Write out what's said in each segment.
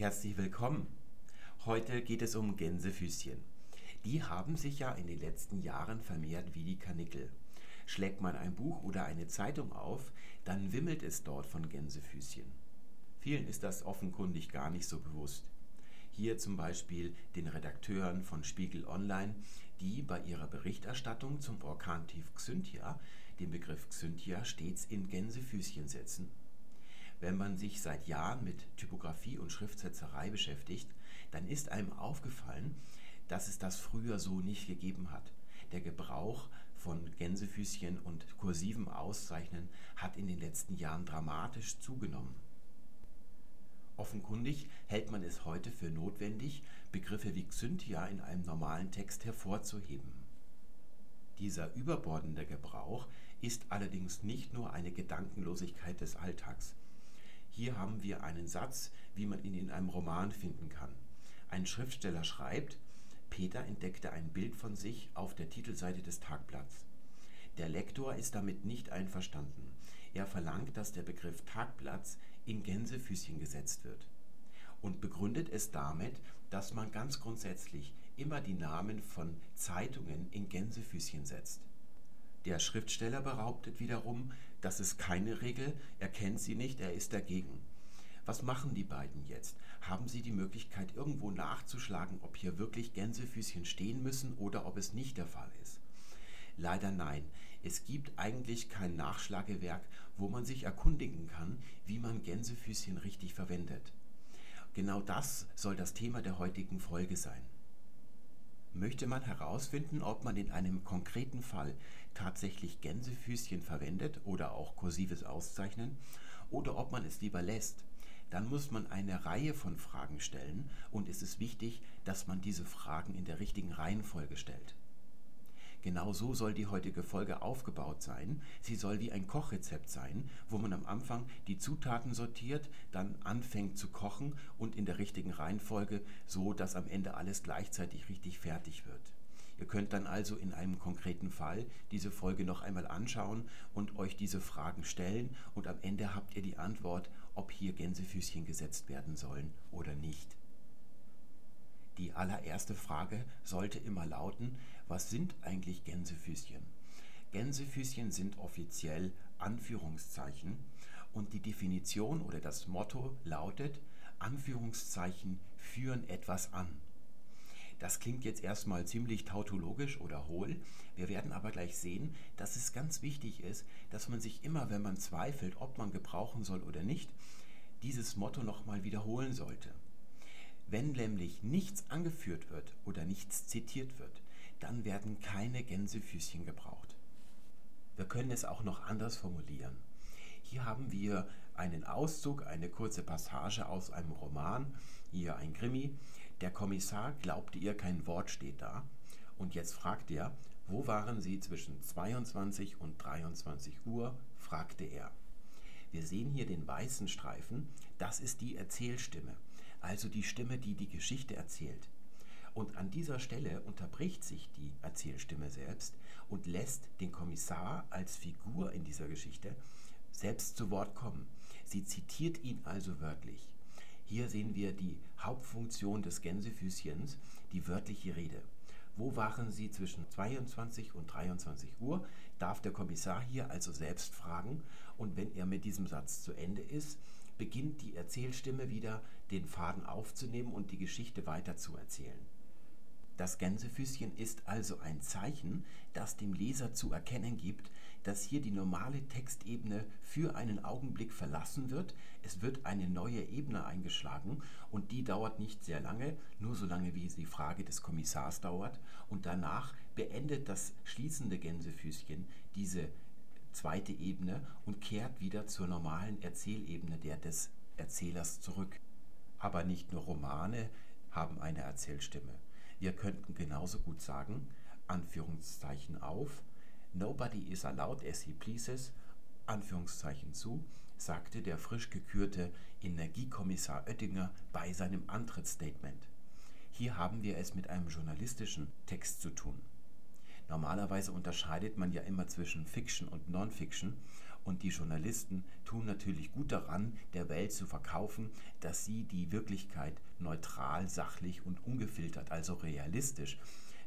Herzlich willkommen. Heute geht es um Gänsefüßchen. Die haben sich ja in den letzten Jahren vermehrt wie die Kanickel. Schlägt man ein Buch oder eine Zeitung auf, dann wimmelt es dort von Gänsefüßchen. Vielen ist das offenkundig gar nicht so bewusst. Hier zum Beispiel den Redakteuren von Spiegel Online, die bei ihrer Berichterstattung zum Orkantief Xynthia den Begriff Xynthia stets in Gänsefüßchen setzen. Wenn man sich seit Jahren mit Typografie und Schriftsetzerei beschäftigt, dann ist einem aufgefallen, dass es das früher so nicht gegeben hat. Der Gebrauch von Gänsefüßchen und kursivem Auszeichnen hat in den letzten Jahren dramatisch zugenommen. Offenkundig hält man es heute für notwendig, Begriffe wie Xynthia in einem normalen Text hervorzuheben. Dieser überbordende Gebrauch ist allerdings nicht nur eine Gedankenlosigkeit des Alltags. Hier haben wir einen Satz, wie man ihn in einem Roman finden kann. Ein Schriftsteller schreibt, Peter entdeckte ein Bild von sich auf der Titelseite des Tagblatts. Der Lektor ist damit nicht einverstanden. Er verlangt, dass der Begriff Tagblatts in Gänsefüßchen gesetzt wird und begründet es damit, dass man ganz grundsätzlich immer die Namen von Zeitungen in Gänsefüßchen setzt. Der Schriftsteller behauptet wiederum, das ist keine Regel, er kennt sie nicht, er ist dagegen. Was machen die beiden jetzt? Haben sie die Möglichkeit, irgendwo nachzuschlagen, ob hier wirklich Gänsefüßchen stehen müssen oder ob es nicht der Fall ist? Leider nein. Es gibt eigentlich kein Nachschlagewerk, wo man sich erkundigen kann, wie man Gänsefüßchen richtig verwendet. Genau das soll das Thema der heutigen Folge sein. Möchte man herausfinden, ob man in einem konkreten Fall tatsächlich Gänsefüßchen verwendet oder auch kursives Auszeichnen oder ob man es lieber lässt, dann muss man eine Reihe von Fragen stellen und es ist wichtig, dass man diese Fragen in der richtigen Reihenfolge stellt. Genau so soll die heutige Folge aufgebaut sein. Sie soll wie ein Kochrezept sein, wo man am Anfang die Zutaten sortiert, dann anfängt zu kochen und in der richtigen Reihenfolge, so dass am Ende alles gleichzeitig richtig fertig wird. Ihr könnt dann also in einem konkreten Fall diese Folge noch einmal anschauen und euch diese Fragen stellen und am Ende habt ihr die Antwort, ob hier Gänsefüßchen gesetzt werden sollen oder nicht. Die allererste Frage sollte immer lauten, was sind eigentlich Gänsefüßchen? Gänsefüßchen sind offiziell Anführungszeichen und die Definition oder das Motto lautet, Anführungszeichen führen etwas an. Das klingt jetzt erstmal ziemlich tautologisch oder hohl. Wir werden aber gleich sehen, dass es ganz wichtig ist, dass man sich immer, wenn man zweifelt, ob man gebrauchen soll oder nicht, dieses Motto nochmal wiederholen sollte. Wenn nämlich nichts angeführt wird oder nichts zitiert wird, dann werden keine Gänsefüßchen gebraucht. Wir können es auch noch anders formulieren. Hier haben wir einen Auszug, eine kurze Passage aus einem Roman, hier ein Krimi. Der Kommissar glaubte ihr, kein Wort steht da. Und jetzt fragt er, wo waren Sie zwischen 22 und 23 Uhr? fragte er. Wir sehen hier den weißen Streifen, das ist die Erzählstimme also die Stimme, die die Geschichte erzählt. Und an dieser Stelle unterbricht sich die Erzählstimme selbst und lässt den Kommissar als Figur in dieser Geschichte selbst zu Wort kommen. Sie zitiert ihn also wörtlich. Hier sehen wir die Hauptfunktion des Gänsefüßchens, die wörtliche Rede. Wo waren Sie zwischen 22 und 23 Uhr? Darf der Kommissar hier also selbst fragen und wenn er mit diesem Satz zu Ende ist, beginnt die Erzählstimme wieder den Faden aufzunehmen und die Geschichte weiterzuerzählen. Das Gänsefüßchen ist also ein Zeichen, das dem Leser zu erkennen gibt, dass hier die normale Textebene für einen Augenblick verlassen wird. Es wird eine neue Ebene eingeschlagen und die dauert nicht sehr lange, nur so lange wie die Frage des Kommissars dauert. Und danach beendet das schließende Gänsefüßchen diese zweite Ebene und kehrt wieder zur normalen Erzählebene der des Erzählers zurück. Aber nicht nur Romane haben eine Erzählstimme. Wir könnten genauso gut sagen, Anführungszeichen auf, Nobody is allowed as he pleases, Anführungszeichen zu, sagte der frisch gekürte Energiekommissar Oettinger bei seinem Antrittsstatement. Hier haben wir es mit einem journalistischen Text zu tun. Normalerweise unterscheidet man ja immer zwischen Fiction und Non-Fiction Und die Journalisten tun natürlich gut daran, der Welt zu verkaufen, dass sie die Wirklichkeit neutral, sachlich und ungefiltert, also realistisch,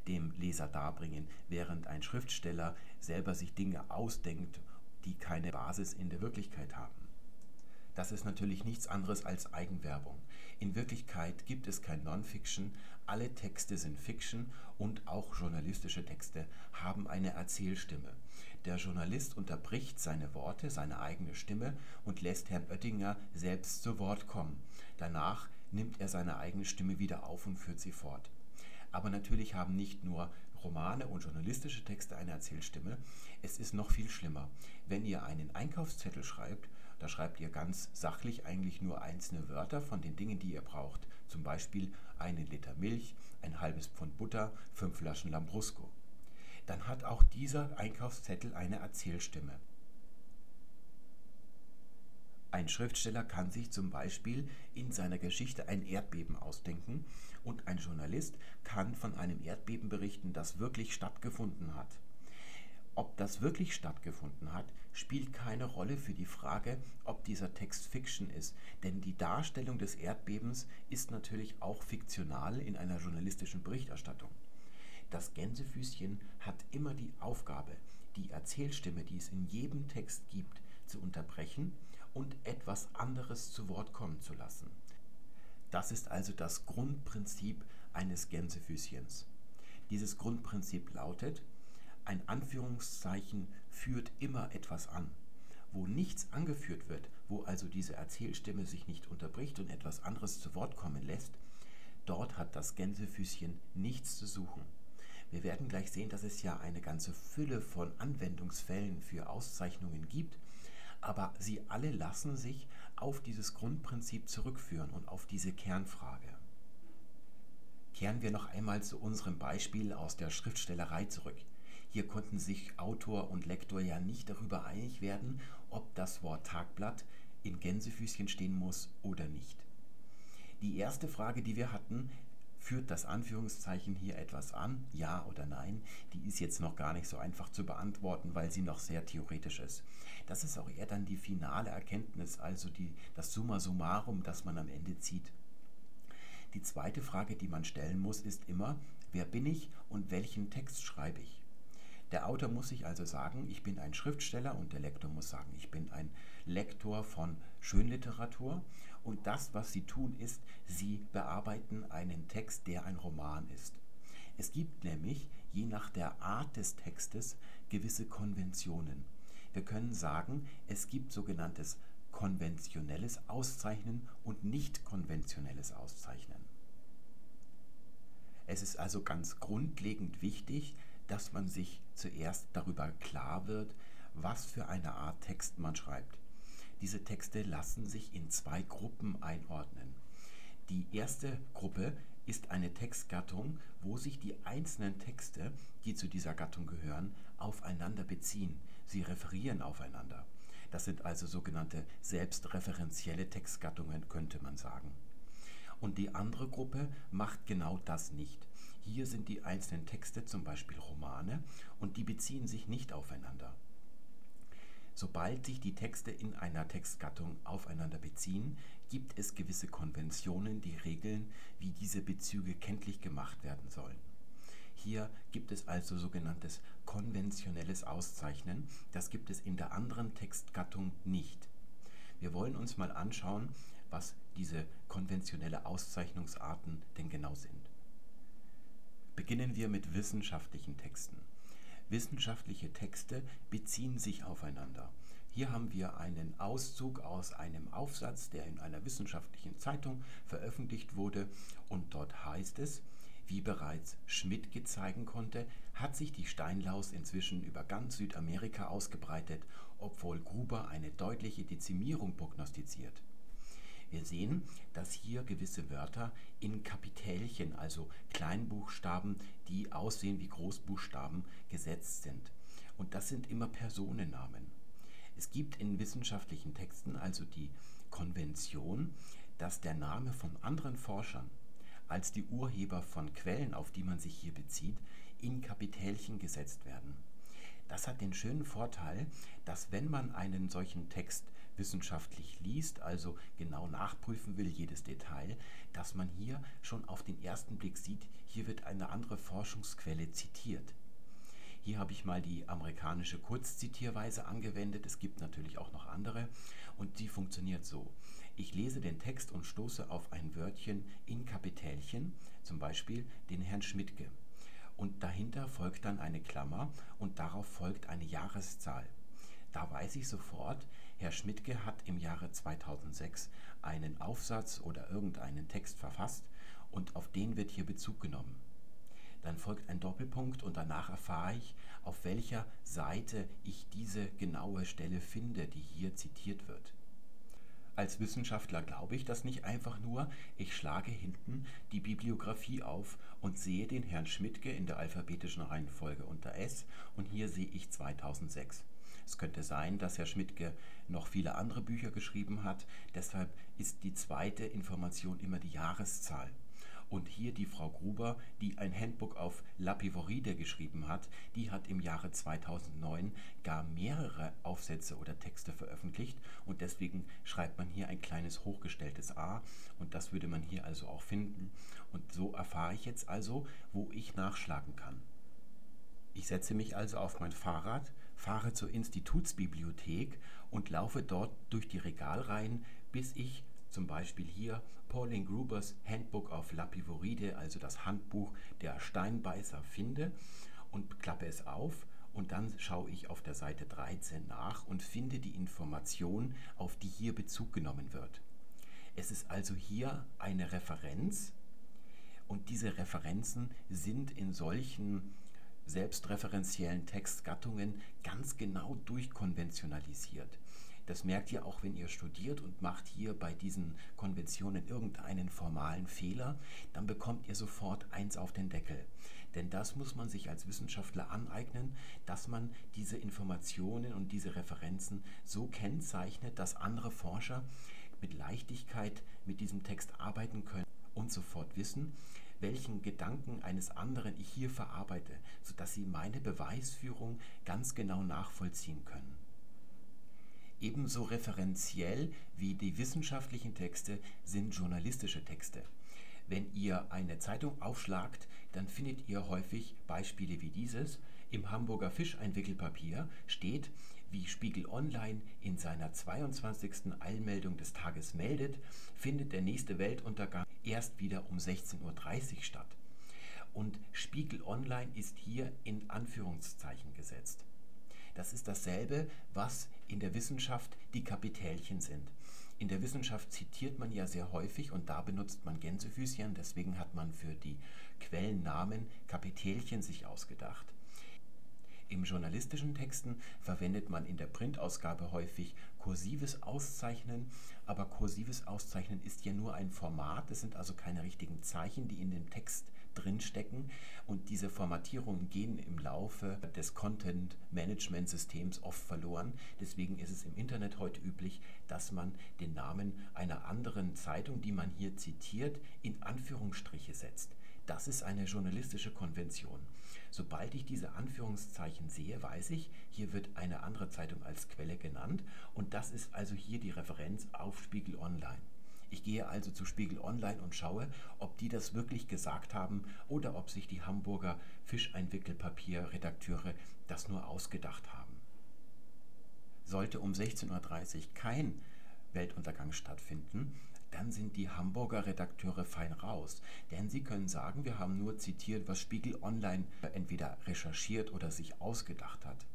dem Leser darbringen, während ein Schriftsteller selber sich Dinge ausdenkt, die keine Basis in der Wirklichkeit haben. Das ist natürlich nichts anderes als Eigenwerbung. In Wirklichkeit gibt es kein Non-Fiction, alle Texte sind Fiction und auch journalistische Texte haben eine Erzählstimme. Der Journalist unterbricht seine Worte, seine eigene Stimme und lässt Herrn Oettinger selbst zu Wort kommen. Danach nimmt er seine eigene Stimme wieder auf und führt sie fort. Aber natürlich haben nicht nur Romane und journalistische Texte eine Erzählstimme. Es ist noch viel schlimmer. Wenn ihr einen Einkaufszettel schreibt, da schreibt ihr ganz sachlich eigentlich nur einzelne Wörter von den Dingen, die ihr braucht. Zum Beispiel einen Liter Milch, ein halbes Pfund Butter, fünf Flaschen Lambrusco. Dann hat auch dieser Einkaufszettel eine Erzählstimme. Ein Schriftsteller kann sich zum Beispiel in seiner Geschichte ein Erdbeben ausdenken und ein Journalist kann von einem Erdbeben berichten, das wirklich stattgefunden hat. Ob das wirklich stattgefunden hat, spielt keine Rolle für die Frage, ob dieser Text Fiction ist, denn die Darstellung des Erdbebens ist natürlich auch fiktional in einer journalistischen Berichterstattung. Das Gänsefüßchen hat immer die Aufgabe, die Erzählstimme, die es in jedem Text gibt, zu unterbrechen und etwas anderes zu Wort kommen zu lassen. Das ist also das Grundprinzip eines Gänsefüßchens. Dieses Grundprinzip lautet, ein Anführungszeichen führt immer etwas an. Wo nichts angeführt wird, wo also diese Erzählstimme sich nicht unterbricht und etwas anderes zu Wort kommen lässt, dort hat das Gänsefüßchen nichts zu suchen. Wir werden gleich sehen, dass es ja eine ganze Fülle von Anwendungsfällen für Auszeichnungen gibt, aber sie alle lassen sich auf dieses Grundprinzip zurückführen und auf diese Kernfrage. Kehren wir noch einmal zu unserem Beispiel aus der Schriftstellerei zurück. Hier konnten sich Autor und Lektor ja nicht darüber einig werden, ob das Wort Tagblatt in Gänsefüßchen stehen muss oder nicht. Die erste Frage, die wir hatten, führt das Anführungszeichen hier etwas an, ja oder nein, die ist jetzt noch gar nicht so einfach zu beantworten, weil sie noch sehr theoretisch ist. Das ist auch eher dann die finale Erkenntnis, also die, das Summa summarum, das man am Ende zieht. Die zweite Frage, die man stellen muss, ist immer, wer bin ich und welchen Text schreibe ich? Der Autor muss sich also sagen, ich bin ein Schriftsteller und der Lektor muss sagen, ich bin ein Lektor von Schönliteratur. Und das, was sie tun, ist, sie bearbeiten einen Text, der ein Roman ist. Es gibt nämlich, je nach der Art des Textes, gewisse Konventionen. Wir können sagen, es gibt sogenanntes konventionelles Auszeichnen und nicht konventionelles Auszeichnen. Es ist also ganz grundlegend wichtig, dass man sich zuerst darüber klar wird, was für eine Art Text man schreibt. Diese Texte lassen sich in zwei Gruppen einordnen. Die erste Gruppe ist eine Textgattung, wo sich die einzelnen Texte, die zu dieser Gattung gehören, aufeinander beziehen. Sie referieren aufeinander. Das sind also sogenannte selbstreferenzielle Textgattungen, könnte man sagen. Und die andere Gruppe macht genau das nicht. Hier sind die einzelnen Texte, zum Beispiel Romane, und die beziehen sich nicht aufeinander. Sobald sich die Texte in einer Textgattung aufeinander beziehen, gibt es gewisse Konventionen, die regeln, wie diese Bezüge kenntlich gemacht werden sollen. Hier gibt es also sogenanntes konventionelles Auszeichnen, das gibt es in der anderen Textgattung nicht. Wir wollen uns mal anschauen, was diese konventionelle Auszeichnungsarten denn genau sind. Beginnen wir mit wissenschaftlichen Texten. Wissenschaftliche Texte beziehen sich aufeinander. Hier haben wir einen Auszug aus einem Aufsatz, der in einer wissenschaftlichen Zeitung veröffentlicht wurde und dort heißt es, wie bereits Schmidt gezeigen konnte, hat sich die Steinlaus inzwischen über ganz Südamerika ausgebreitet, obwohl Gruber eine deutliche Dezimierung prognostiziert. Wir sehen, dass hier gewisse Wörter in Kapitälchen, also Kleinbuchstaben, die aussehen wie Großbuchstaben, gesetzt sind. Und das sind immer Personennamen. Es gibt in wissenschaftlichen Texten also die Konvention, dass der Name von anderen Forschern als die Urheber von Quellen, auf die man sich hier bezieht, in Kapitälchen gesetzt werden. Das hat den schönen Vorteil, dass wenn man einen solchen Text wissenschaftlich liest, also genau nachprüfen will, jedes Detail, dass man hier schon auf den ersten Blick sieht, hier wird eine andere Forschungsquelle zitiert. Hier habe ich mal die amerikanische Kurzzitierweise angewendet. Es gibt natürlich auch noch andere und die funktioniert so. Ich lese den Text und stoße auf ein Wörtchen in Kapitälchen, zum Beispiel den Herrn Schmidtke. Und dahinter folgt dann eine Klammer und darauf folgt eine Jahreszahl. Da weiß ich sofort, Herr Schmidtke hat im Jahre 2006 einen Aufsatz oder irgendeinen Text verfasst und auf den wird hier Bezug genommen. Dann folgt ein Doppelpunkt und danach erfahre ich, auf welcher Seite ich diese genaue Stelle finde, die hier zitiert wird. Als Wissenschaftler glaube ich das nicht einfach nur, ich schlage hinten die Bibliografie auf und sehe den Herrn Schmidtke in der alphabetischen Reihenfolge unter S und hier sehe ich 2006. Es könnte sein, dass Herr Schmidtke noch viele andere Bücher geschrieben hat, deshalb ist die zweite Information immer die Jahreszahl. Und hier die Frau Gruber, die ein Handbook auf Lapivoride geschrieben hat, die hat im Jahre 2009 gar mehrere Aufsätze oder Texte veröffentlicht und deswegen schreibt man hier ein kleines hochgestelltes A und das würde man hier also auch finden. Und so erfahre ich jetzt also, wo ich nachschlagen kann. Ich setze mich also auf mein Fahrrad, fahre zur Institutsbibliothek und laufe dort durch die Regalreihen, bis ich zum Beispiel hier Pauline Grubers Handbook of Lapivoride, also das Handbuch der Steinbeißer, finde und klappe es auf und dann schaue ich auf der Seite 13 nach und finde die Information, auf die hier Bezug genommen wird. Es ist also hier eine Referenz und diese Referenzen sind in solchen selbstreferenziellen Textgattungen ganz genau durchkonventionalisiert. Das merkt ihr auch, wenn ihr studiert und macht hier bei diesen Konventionen irgendeinen formalen Fehler, dann bekommt ihr sofort eins auf den Deckel. Denn das muss man sich als Wissenschaftler aneignen, dass man diese Informationen und diese Referenzen so kennzeichnet, dass andere Forscher mit Leichtigkeit mit diesem Text arbeiten können und sofort wissen, welchen Gedanken eines anderen ich hier verarbeite, sodass sie meine Beweisführung ganz genau nachvollziehen können. Ebenso referenziell wie die wissenschaftlichen Texte sind journalistische Texte. Wenn ihr eine Zeitung aufschlagt, dann findet ihr häufig Beispiele wie dieses. Im Hamburger Fischeinwickelpapier steht, wie Spiegel Online in seiner 22. Eilmeldung des Tages meldet, findet der nächste Weltuntergang erst wieder um 16.30 Uhr statt. Und Spiegel Online ist hier in Anführungszeichen gesetzt. Das ist dasselbe, was in der Wissenschaft die Kapitälchen sind. In der Wissenschaft zitiert man ja sehr häufig und da benutzt man Gänsefüßchen, deswegen hat man für die Quellennamen Kapitälchen sich ausgedacht. Im journalistischen Texten verwendet man in der Printausgabe häufig kursives Auszeichnen, aber kursives Auszeichnen ist ja nur ein Format, es sind also keine richtigen Zeichen, die in dem Text drinstecken und diese Formatierungen gehen im Laufe des Content Management Systems oft verloren. Deswegen ist es im Internet heute üblich, dass man den Namen einer anderen Zeitung, die man hier zitiert, in Anführungsstriche setzt. Das ist eine journalistische Konvention. Sobald ich diese Anführungszeichen sehe, weiß ich, hier wird eine andere Zeitung als Quelle genannt und das ist also hier die Referenz auf Spiegel Online. Ich gehe also zu Spiegel Online und schaue, ob die das wirklich gesagt haben oder ob sich die Hamburger Fischeinwickelpapier-Redakteure das nur ausgedacht haben. Sollte um 16.30 Uhr kein Weltuntergang stattfinden, dann sind die Hamburger Redakteure fein raus. Denn sie können sagen, wir haben nur zitiert, was Spiegel Online entweder recherchiert oder sich ausgedacht hat.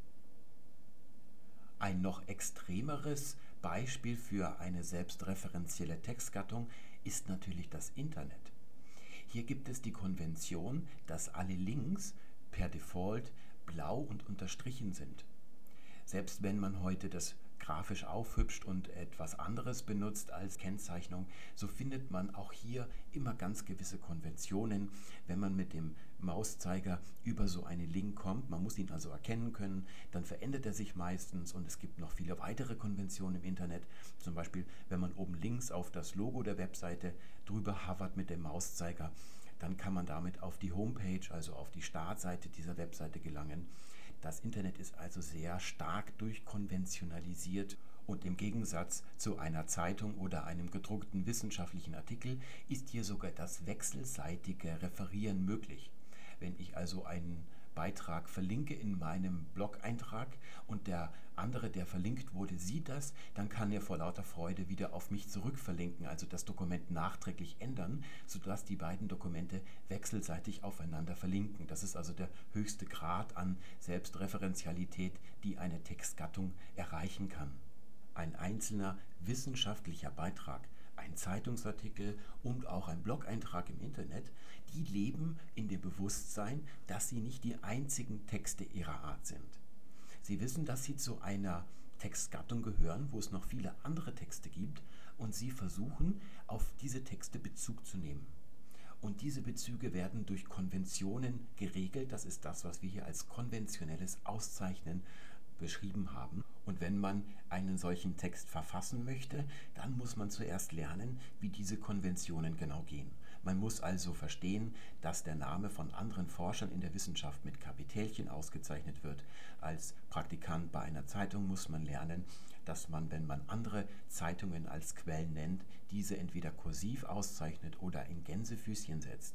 Ein noch extremeres Beispiel für eine selbstreferenzielle Textgattung ist natürlich das Internet. Hier gibt es die Konvention, dass alle Links per Default blau und unterstrichen sind. Selbst wenn man heute das grafisch aufhübscht und etwas anderes benutzt als Kennzeichnung, so findet man auch hier immer ganz gewisse Konventionen, wenn man mit dem Mauszeiger über so einen Link kommt. Man muss ihn also erkennen können, dann verändert er sich meistens und es gibt noch viele weitere Konventionen im Internet. Zum Beispiel, wenn man oben links auf das Logo der Webseite drüber hovert mit dem Mauszeiger, dann kann man damit auf die Homepage, also auf die Startseite dieser Webseite gelangen. Das Internet ist also sehr stark durchkonventionalisiert und im Gegensatz zu einer Zeitung oder einem gedruckten wissenschaftlichen Artikel ist hier sogar das wechselseitige Referieren möglich. Wenn ich also einen Beitrag verlinke in meinem Blog-Eintrag und der andere, der verlinkt wurde, sieht das, dann kann er vor lauter Freude wieder auf mich zurückverlinken, also das Dokument nachträglich ändern, sodass die beiden Dokumente wechselseitig aufeinander verlinken. Das ist also der höchste Grad an Selbstreferenzialität, die eine Textgattung erreichen kann. Ein einzelner wissenschaftlicher Beitrag ein Zeitungsartikel und auch ein Blog-Eintrag im Internet, die leben in dem Bewusstsein, dass sie nicht die einzigen Texte ihrer Art sind. Sie wissen, dass sie zu einer Textgattung gehören, wo es noch viele andere Texte gibt, und sie versuchen, auf diese Texte Bezug zu nehmen. Und diese Bezüge werden durch Konventionen geregelt. Das ist das, was wir hier als konventionelles Auszeichnen beschrieben haben. Und wenn man einen solchen Text verfassen möchte, dann muss man zuerst lernen, wie diese Konventionen genau gehen. Man muss also verstehen, dass der Name von anderen Forschern in der Wissenschaft mit Kapitälchen ausgezeichnet wird. Als Praktikant bei einer Zeitung muss man lernen, dass man, wenn man andere Zeitungen als Quellen nennt, diese entweder kursiv auszeichnet oder in Gänsefüßchen setzt.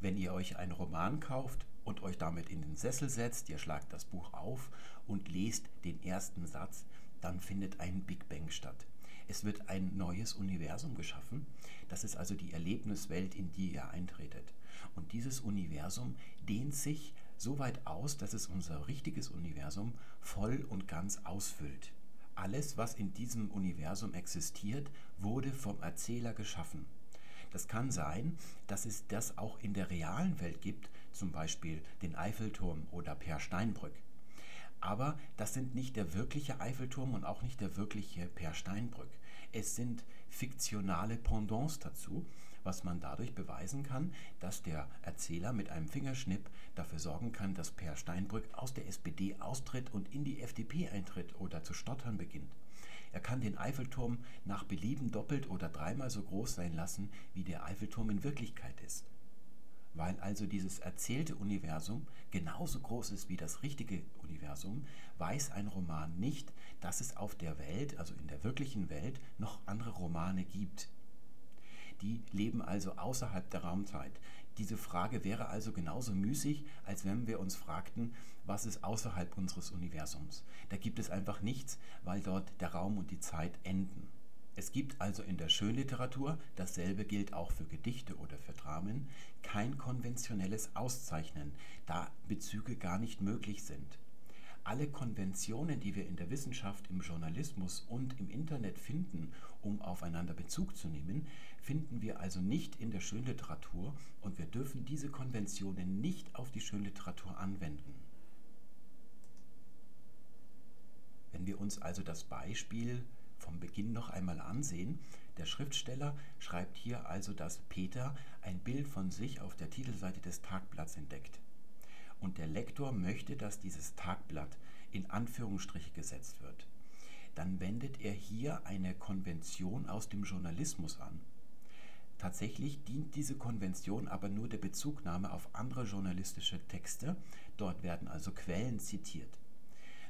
Wenn ihr euch einen Roman kauft und euch damit in den Sessel setzt, ihr schlagt das Buch auf und lest den ersten Satz, dann findet ein Big Bang statt. Es wird ein neues Universum geschaffen. Das ist also die Erlebniswelt, in die ihr eintretet. Und dieses Universum dehnt sich so weit aus, dass es unser richtiges Universum voll und ganz ausfüllt. Alles, was in diesem Universum existiert, wurde vom Erzähler geschaffen. Das kann sein, dass es das auch in der realen Welt gibt, zum Beispiel den Eiffelturm oder Per Steinbrück. Aber das sind nicht der wirkliche Eiffelturm und auch nicht der wirkliche Per Steinbrück. Es sind fiktionale Pendants dazu, was man dadurch beweisen kann, dass der Erzähler mit einem Fingerschnipp dafür sorgen kann, dass Per Steinbrück aus der SPD austritt und in die FDP eintritt oder zu stottern beginnt. Er kann den Eiffelturm nach Belieben doppelt oder dreimal so groß sein lassen, wie der Eiffelturm in Wirklichkeit ist. Weil also dieses erzählte Universum genauso groß ist wie das richtige Universum, weiß ein Roman nicht, dass es auf der Welt, also in der wirklichen Welt, noch andere Romane gibt. Die leben also außerhalb der Raumzeit. Diese Frage wäre also genauso müßig, als wenn wir uns fragten, was ist außerhalb unseres Universums. Da gibt es einfach nichts, weil dort der Raum und die Zeit enden. Es gibt also in der Schönliteratur, dasselbe gilt auch für Gedichte oder für Dramen, kein konventionelles Auszeichnen, da Bezüge gar nicht möglich sind. Alle Konventionen, die wir in der Wissenschaft, im Journalismus und im Internet finden, um aufeinander Bezug zu nehmen, finden wir also nicht in der Schönliteratur und wir dürfen diese Konventionen nicht auf die Schönliteratur anwenden. Wenn wir uns also das Beispiel vom Beginn noch einmal ansehen, der Schriftsteller schreibt hier also, dass Peter ein Bild von sich auf der Titelseite des Tagblatts entdeckt. Und der Lektor möchte, dass dieses Tagblatt in Anführungsstriche gesetzt wird. Dann wendet er hier eine Konvention aus dem Journalismus an. Tatsächlich dient diese Konvention aber nur der Bezugnahme auf andere journalistische Texte. Dort werden also Quellen zitiert.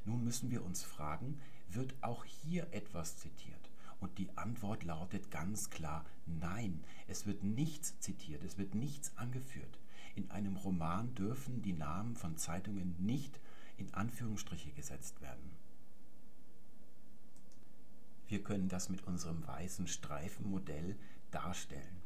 Nun müssen wir uns fragen, wird auch hier etwas zitiert? Und die Antwort lautet ganz klar nein. Es wird nichts zitiert, es wird nichts angeführt. In einem Roman dürfen die Namen von Zeitungen nicht in Anführungsstriche gesetzt werden. Wir können das mit unserem weißen Streifenmodell darstellen.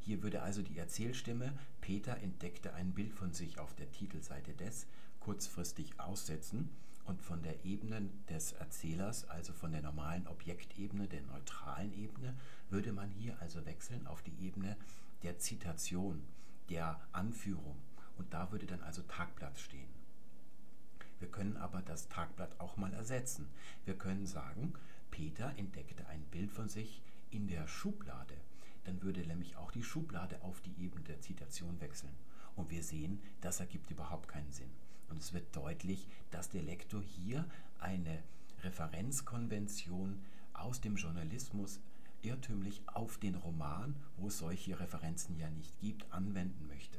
Hier würde also die Erzählstimme Peter entdeckte ein Bild von sich auf der Titelseite des kurzfristig aussetzen und von der Ebene des Erzählers, also von der normalen Objektebene, der neutralen Ebene, würde man hier also wechseln auf die Ebene der Zitation, der Anführung. Und da würde dann also Tagblatt stehen. Wir können aber das Tagblatt auch mal ersetzen. Wir können sagen, Peter entdeckte ein Bild von sich in der Schublade dann würde nämlich auch die Schublade auf die Ebene der Zitation wechseln. Und wir sehen, das ergibt überhaupt keinen Sinn. Und es wird deutlich, dass der Lektor hier eine Referenzkonvention aus dem Journalismus irrtümlich auf den Roman, wo es solche Referenzen ja nicht gibt, anwenden möchte.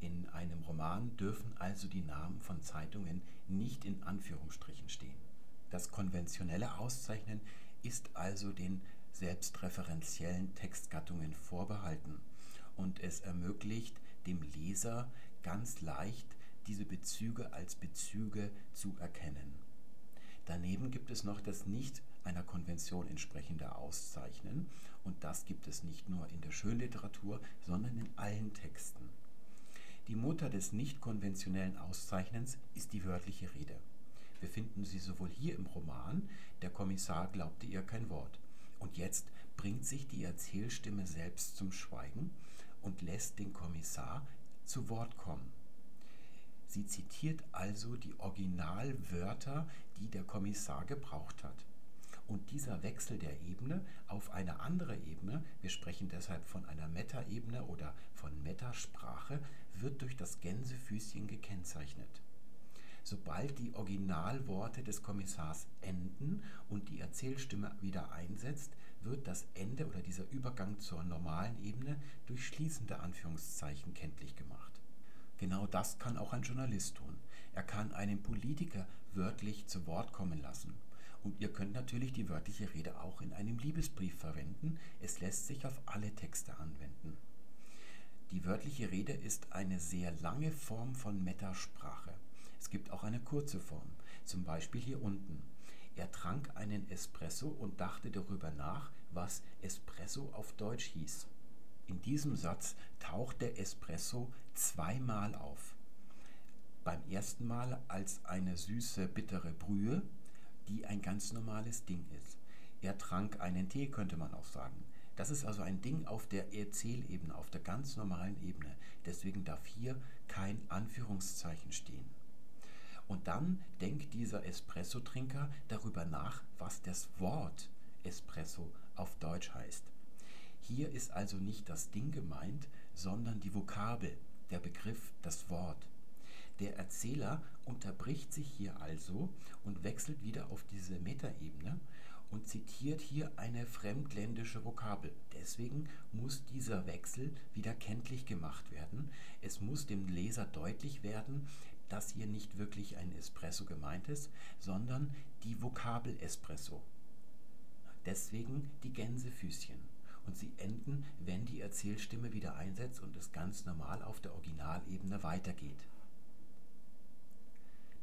In einem Roman dürfen also die Namen von Zeitungen nicht in Anführungsstrichen stehen. Das konventionelle Auszeichnen ist also den selbstreferenziellen Textgattungen vorbehalten und es ermöglicht dem Leser ganz leicht diese Bezüge als Bezüge zu erkennen. Daneben gibt es noch das nicht einer Konvention entsprechende Auszeichnen und das gibt es nicht nur in der Schönliteratur, sondern in allen Texten. Die Mutter des nicht konventionellen Auszeichnens ist die wörtliche Rede. Wir finden sie sowohl hier im Roman, der Kommissar glaubte ihr kein Wort, und jetzt bringt sich die Erzählstimme selbst zum Schweigen und lässt den Kommissar zu Wort kommen. Sie zitiert also die Originalwörter, die der Kommissar gebraucht hat. Und dieser Wechsel der Ebene auf eine andere Ebene, wir sprechen deshalb von einer Metaebene oder von Metasprache, wird durch das Gänsefüßchen gekennzeichnet. Sobald die Originalworte des Kommissars enden und die Erzählstimme wieder einsetzt, wird das Ende oder dieser Übergang zur normalen Ebene durch schließende Anführungszeichen kenntlich gemacht. Genau das kann auch ein Journalist tun. Er kann einen Politiker wörtlich zu Wort kommen lassen. Und ihr könnt natürlich die wörtliche Rede auch in einem Liebesbrief verwenden. Es lässt sich auf alle Texte anwenden. Die wörtliche Rede ist eine sehr lange Form von Metasprache. Es gibt auch eine kurze Form, zum Beispiel hier unten. Er trank einen Espresso und dachte darüber nach, was Espresso auf Deutsch hieß. In diesem Satz taucht der Espresso zweimal auf. Beim ersten Mal als eine süße, bittere Brühe, die ein ganz normales Ding ist. Er trank einen Tee, könnte man auch sagen. Das ist also ein Ding auf der Erzählebene, auf der ganz normalen Ebene. Deswegen darf hier kein Anführungszeichen stehen. Und dann denkt dieser Espresso-Trinker darüber nach, was das Wort Espresso auf Deutsch heißt. Hier ist also nicht das Ding gemeint, sondern die Vokabel, der Begriff, das Wort. Der Erzähler unterbricht sich hier also und wechselt wieder auf diese Metaebene und zitiert hier eine fremdländische Vokabel. Deswegen muss dieser Wechsel wieder kenntlich gemacht werden. Es muss dem Leser deutlich werden, dass hier nicht wirklich ein Espresso gemeint ist, sondern die Vokabel Espresso. Deswegen die Gänsefüßchen. Und sie enden, wenn die Erzählstimme wieder einsetzt und es ganz normal auf der Originalebene weitergeht.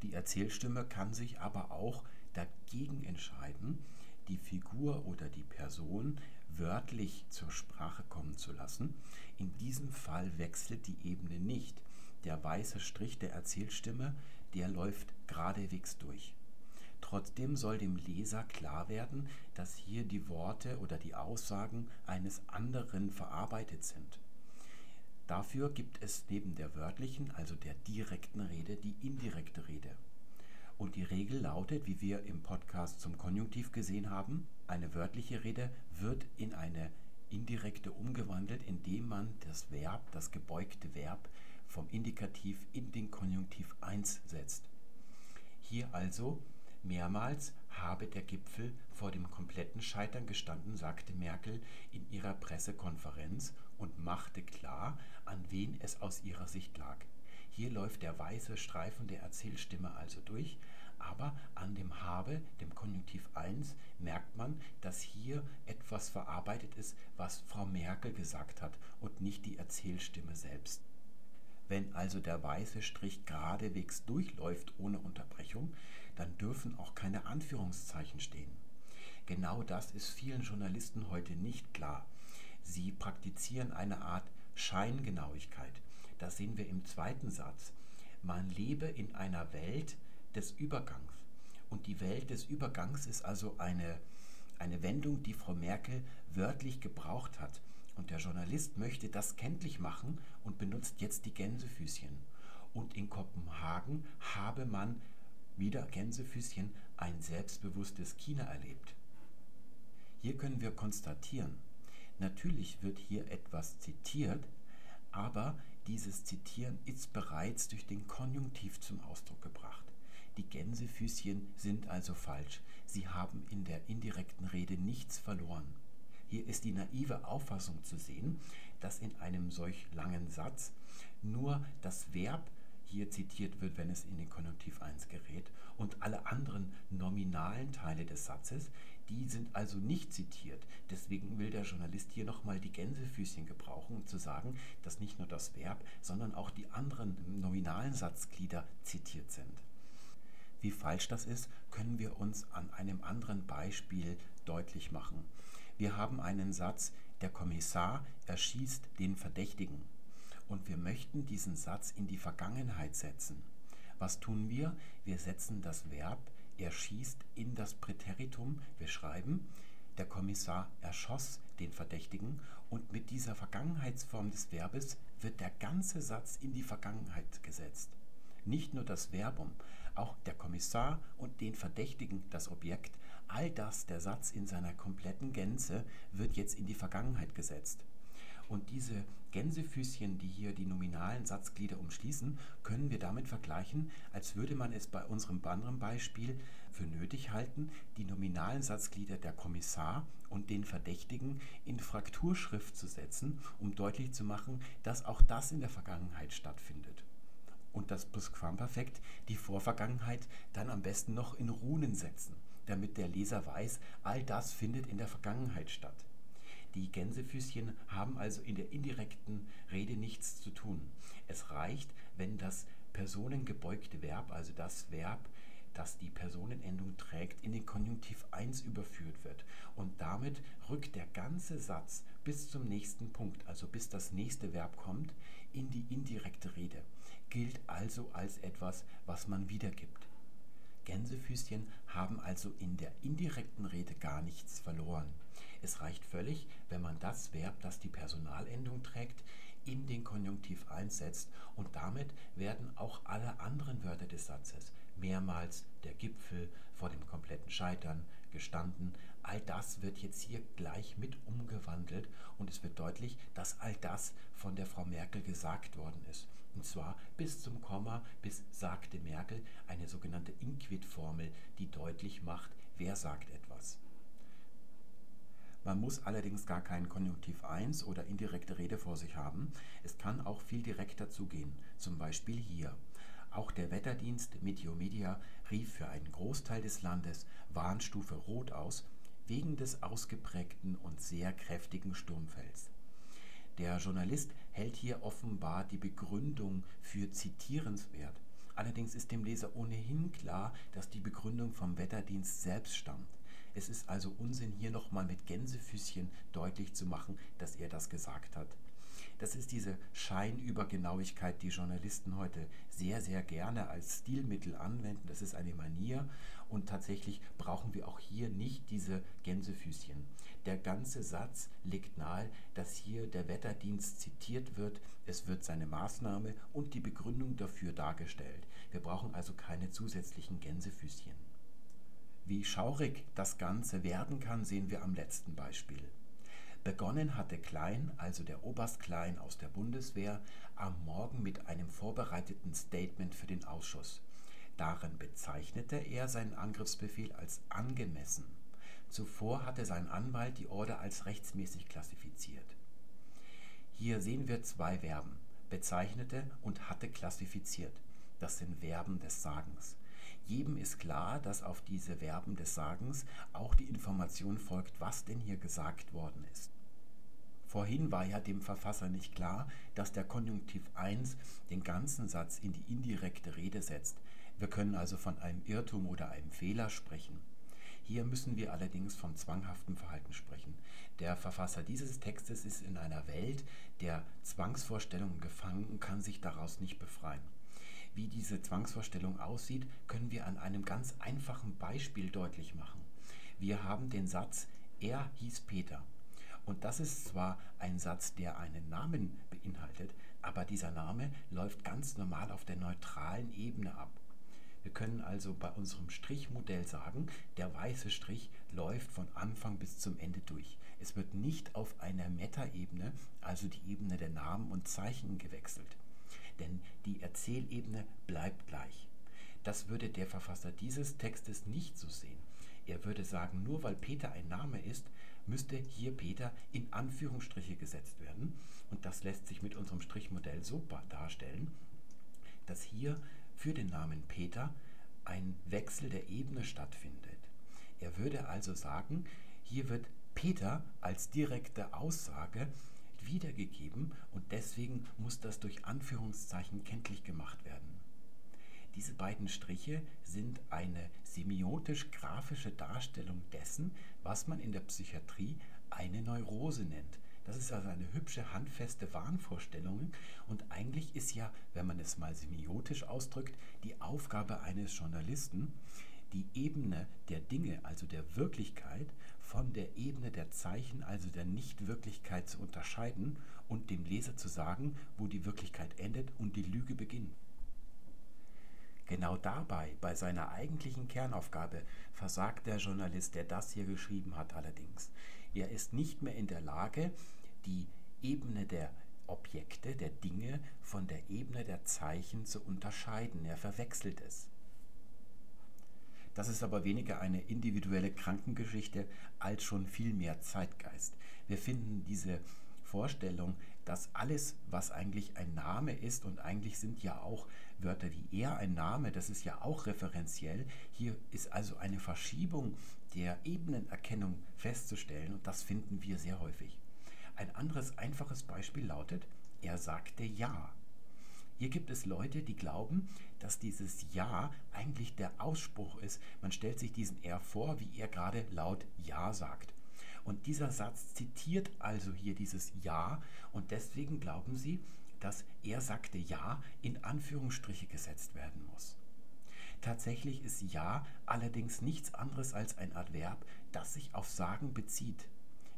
Die Erzählstimme kann sich aber auch dagegen entscheiden, die Figur oder die Person wörtlich zur Sprache kommen zu lassen. In diesem Fall wechselt die Ebene nicht. Der weiße Strich der Erzählstimme, der läuft geradewegs durch. Trotzdem soll dem Leser klar werden, dass hier die Worte oder die Aussagen eines anderen verarbeitet sind. Dafür gibt es neben der wörtlichen, also der direkten Rede, die indirekte Rede. Und die Regel lautet, wie wir im Podcast zum Konjunktiv gesehen haben, eine wörtliche Rede wird in eine indirekte umgewandelt, indem man das Verb, das gebeugte Verb vom Indikativ in den Konjunktiv 1 setzt. Hier also mehrmals habe der Gipfel vor dem kompletten Scheitern gestanden, sagte Merkel in ihrer Pressekonferenz und machte klar, an wen es aus ihrer Sicht lag. Hier läuft der weiße Streifen der Erzählstimme also durch, aber an dem habe, dem Konjunktiv 1, merkt man, dass hier etwas verarbeitet ist, was Frau Merkel gesagt hat und nicht die Erzählstimme selbst. Wenn also der weiße Strich geradewegs durchläuft ohne Unterbrechung, dann dürfen auch keine Anführungszeichen stehen. Genau das ist vielen Journalisten heute nicht klar. Sie praktizieren eine Art Scheingenauigkeit. Das sehen wir im zweiten Satz. Man lebe in einer Welt des Übergangs. Und die Welt des Übergangs ist also eine, eine Wendung, die Frau Merkel wörtlich gebraucht hat. Und der Journalist möchte das kenntlich machen und benutzt jetzt die Gänsefüßchen. Und in Kopenhagen habe man wieder Gänsefüßchen ein selbstbewusstes China erlebt. Hier können wir konstatieren, natürlich wird hier etwas zitiert, aber dieses Zitieren ist bereits durch den Konjunktiv zum Ausdruck gebracht. Die Gänsefüßchen sind also falsch. Sie haben in der indirekten Rede nichts verloren. Hier ist die naive Auffassung zu sehen, dass in einem solch langen Satz nur das Verb hier zitiert wird, wenn es in den Konjunktiv 1 gerät, und alle anderen nominalen Teile des Satzes, die sind also nicht zitiert. Deswegen will der Journalist hier nochmal die Gänsefüßchen gebrauchen, um zu sagen, dass nicht nur das Verb, sondern auch die anderen nominalen Satzglieder zitiert sind. Wie falsch das ist, können wir uns an einem anderen Beispiel deutlich machen. Wir haben einen Satz, der Kommissar erschießt den Verdächtigen und wir möchten diesen Satz in die Vergangenheit setzen. Was tun wir? Wir setzen das Verb erschießt in das Präteritum. Wir schreiben, der Kommissar erschoss den Verdächtigen und mit dieser Vergangenheitsform des Verbes wird der ganze Satz in die Vergangenheit gesetzt. Nicht nur das Verbum, auch der Kommissar und den Verdächtigen das Objekt, all das, der Satz in seiner kompletten Gänze, wird jetzt in die Vergangenheit gesetzt. Und diese Gänsefüßchen, die hier die nominalen Satzglieder umschließen, können wir damit vergleichen, als würde man es bei unserem anderen Beispiel für nötig halten, die nominalen Satzglieder der Kommissar und den Verdächtigen in Frakturschrift zu setzen, um deutlich zu machen, dass auch das in der Vergangenheit stattfindet. Und das Plusquamperfekt, die Vorvergangenheit, dann am besten noch in Runen setzen, damit der Leser weiß, all das findet in der Vergangenheit statt. Die Gänsefüßchen haben also in der indirekten Rede nichts zu tun. Es reicht, wenn das personengebeugte Verb, also das Verb, das die Personenendung trägt, in den Konjunktiv 1 überführt wird. Und damit rückt der ganze Satz bis zum nächsten Punkt, also bis das nächste Verb kommt, in die indirekte Rede. Gilt also als etwas, was man wiedergibt. Gänsefüßchen haben also in der indirekten Rede gar nichts verloren. Es reicht völlig, wenn man das Verb, das die Personalendung trägt, in den Konjunktiv einsetzt und damit werden auch alle anderen Wörter des Satzes mehrmals der Gipfel vor dem kompletten Scheitern gestanden. All das wird jetzt hier gleich mit umgewandelt und es wird deutlich, dass all das von der Frau Merkel gesagt worden ist. Und zwar bis zum Komma, bis sagte Merkel, eine sogenannte Inquit-Formel, die deutlich macht, wer sagt etwas. Man muss allerdings gar keinen Konjunktiv 1 oder indirekte Rede vor sich haben. Es kann auch viel direkter zugehen, zum Beispiel hier. Auch der Wetterdienst Meteomedia rief für einen Großteil des Landes Warnstufe Rot aus, wegen des ausgeprägten und sehr kräftigen Sturmfelds. Der Journalist hält hier offenbar die Begründung für zitierenswert. Allerdings ist dem Leser ohnehin klar, dass die Begründung vom Wetterdienst selbst stammt. Es ist also Unsinn, hier nochmal mit Gänsefüßchen deutlich zu machen, dass er das gesagt hat. Das ist diese Scheinübergenauigkeit, die Journalisten heute sehr, sehr gerne als Stilmittel anwenden. Das ist eine Manier und tatsächlich brauchen wir auch hier nicht diese Gänsefüßchen. Der ganze Satz legt nahe, dass hier der Wetterdienst zitiert wird, es wird seine Maßnahme und die Begründung dafür dargestellt. Wir brauchen also keine zusätzlichen Gänsefüßchen. Wie schaurig das Ganze werden kann, sehen wir am letzten Beispiel. Begonnen hatte Klein, also der Oberst Klein aus der Bundeswehr, am Morgen mit einem vorbereiteten Statement für den Ausschuss. Darin bezeichnete er seinen Angriffsbefehl als angemessen. Zuvor hatte sein Anwalt die Order als rechtsmäßig klassifiziert. Hier sehen wir zwei Verben, bezeichnete und hatte klassifiziert. Das sind Verben des Sagens. Jedem ist klar, dass auf diese Verben des Sagens auch die Information folgt, was denn hier gesagt worden ist. Vorhin war ja dem Verfasser nicht klar, dass der Konjunktiv 1 den ganzen Satz in die indirekte Rede setzt. Wir können also von einem Irrtum oder einem Fehler sprechen. Hier müssen wir allerdings vom zwanghaften Verhalten sprechen. Der Verfasser dieses Textes ist in einer Welt der Zwangsvorstellungen gefangen und kann sich daraus nicht befreien. Wie diese Zwangsvorstellung aussieht, können wir an einem ganz einfachen Beispiel deutlich machen. Wir haben den Satz, er hieß Peter. Und das ist zwar ein Satz, der einen Namen beinhaltet, aber dieser Name läuft ganz normal auf der neutralen Ebene ab. Wir können also bei unserem Strichmodell sagen, der weiße Strich läuft von Anfang bis zum Ende durch. Es wird nicht auf einer Metaebene, also die Ebene der Namen und Zeichen, gewechselt denn die Erzählebene bleibt gleich. Das würde der Verfasser dieses Textes nicht so sehen. Er würde sagen, nur weil Peter ein Name ist, müsste hier Peter in Anführungsstriche gesetzt werden. Und das lässt sich mit unserem Strichmodell so darstellen, dass hier für den Namen Peter ein Wechsel der Ebene stattfindet. Er würde also sagen, hier wird Peter als direkte Aussage wiedergegeben und deswegen muss das durch Anführungszeichen kenntlich gemacht werden. Diese beiden Striche sind eine semiotisch-grafische Darstellung dessen, was man in der Psychiatrie eine Neurose nennt. Das ist also eine hübsche, handfeste Wahnvorstellung und eigentlich ist ja, wenn man es mal semiotisch ausdrückt, die Aufgabe eines Journalisten, die Ebene der Dinge, also der Wirklichkeit, von der Ebene der Zeichen, also der Nichtwirklichkeit zu unterscheiden und dem Leser zu sagen, wo die Wirklichkeit endet und die Lüge beginnt. Genau dabei, bei seiner eigentlichen Kernaufgabe, versagt der Journalist, der das hier geschrieben hat, allerdings. Er ist nicht mehr in der Lage, die Ebene der Objekte, der Dinge von der Ebene der Zeichen zu unterscheiden. Er verwechselt es. Das ist aber weniger eine individuelle Krankengeschichte als schon viel mehr Zeitgeist. Wir finden diese Vorstellung, dass alles, was eigentlich ein Name ist, und eigentlich sind ja auch Wörter wie er ein Name, das ist ja auch referenziell, hier ist also eine Verschiebung der Ebenenerkennung festzustellen und das finden wir sehr häufig. Ein anderes einfaches Beispiel lautet, er sagte Ja. Hier gibt es Leute, die glauben, dass dieses Ja eigentlich der Ausspruch ist. Man stellt sich diesen Er vor, wie er gerade laut Ja sagt. Und dieser Satz zitiert also hier dieses Ja und deswegen glauben sie, dass er sagte Ja in Anführungsstriche gesetzt werden muss. Tatsächlich ist Ja allerdings nichts anderes als ein Adverb, das sich auf Sagen bezieht.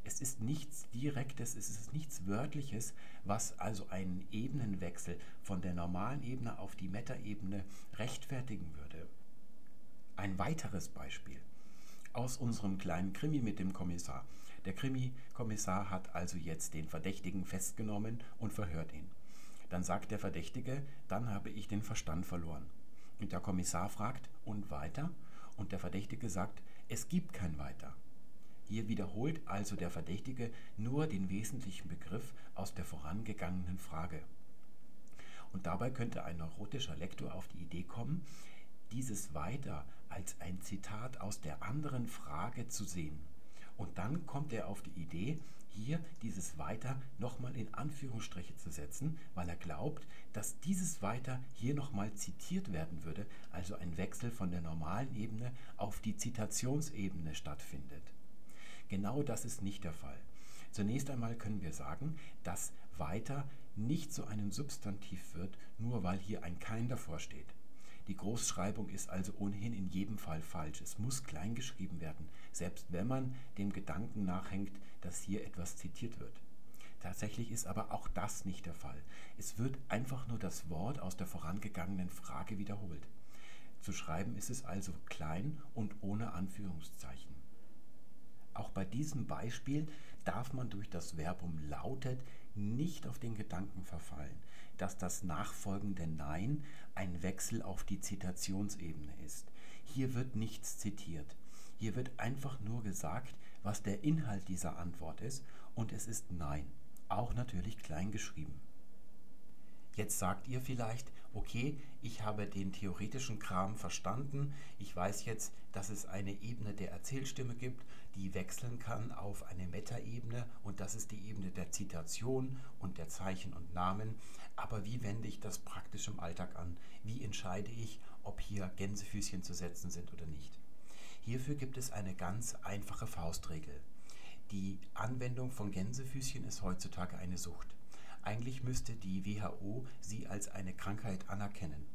Es ist nichts Direktes, es ist nichts Wörtliches, was also einen Ebenenwechsel von der normalen Ebene auf die Metaebene rechtfertigen würde. Ein weiteres Beispiel aus unserem kleinen Krimi mit dem Kommissar. Der Krimi-Kommissar hat also jetzt den Verdächtigen festgenommen und verhört ihn. Dann sagt der Verdächtige, dann habe ich den Verstand verloren. Und der Kommissar fragt, und weiter? Und der Verdächtige sagt, es gibt kein weiter. Hier wiederholt also der Verdächtige nur den wesentlichen Begriff aus der vorangegangenen Frage. Und dabei könnte ein neurotischer Lektor auf die Idee kommen, dieses weiter als ein Zitat aus der anderen Frage zu sehen. Und dann kommt er auf die Idee, hier dieses weiter nochmal in Anführungsstriche zu setzen, weil er glaubt, dass dieses weiter hier nochmal zitiert werden würde, also ein Wechsel von der normalen Ebene auf die Zitationsebene stattfindet. Genau das ist nicht der Fall. Zunächst einmal können wir sagen, dass weiter nicht zu einem Substantiv wird, nur weil hier ein Kein davor steht. Die Großschreibung ist also ohnehin in jedem Fall falsch. Es muss klein geschrieben werden, selbst wenn man dem Gedanken nachhängt, dass hier etwas zitiert wird. Tatsächlich ist aber auch das nicht der Fall. Es wird einfach nur das Wort aus der vorangegangenen Frage wiederholt. Zu schreiben ist es also klein und ohne Anführungszeichen. Auch bei diesem Beispiel darf man durch das Verbum lautet nicht auf den Gedanken verfallen, dass das nachfolgende Nein ein Wechsel auf die Zitationsebene ist. Hier wird nichts zitiert. Hier wird einfach nur gesagt, was der Inhalt dieser Antwort ist und es ist Nein, auch natürlich klein geschrieben. Jetzt sagt ihr vielleicht, okay, ich habe den theoretischen Kram verstanden, ich weiß jetzt, dass es eine Ebene der Erzählstimme gibt, die wechseln kann auf eine Metaebene und das ist die Ebene der Zitation und der Zeichen und Namen. Aber wie wende ich das praktisch im Alltag an? Wie entscheide ich, ob hier Gänsefüßchen zu setzen sind oder nicht? Hierfür gibt es eine ganz einfache Faustregel. Die Anwendung von Gänsefüßchen ist heutzutage eine Sucht. Eigentlich müsste die WHO sie als eine Krankheit anerkennen.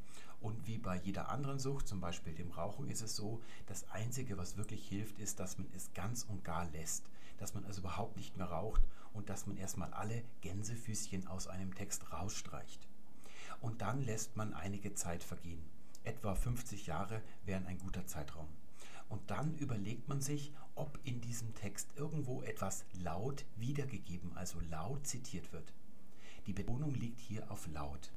Und wie bei jeder anderen Sucht, zum Beispiel dem Rauchen, ist es so, das Einzige, was wirklich hilft, ist, dass man es ganz und gar lässt. Dass man also überhaupt nicht mehr raucht und dass man erstmal alle Gänsefüßchen aus einem Text rausstreicht. Und dann lässt man einige Zeit vergehen. Etwa 50 Jahre wären ein guter Zeitraum. Und dann überlegt man sich, ob in diesem Text irgendwo etwas laut wiedergegeben, also laut zitiert wird. Die Betonung liegt hier auf laut.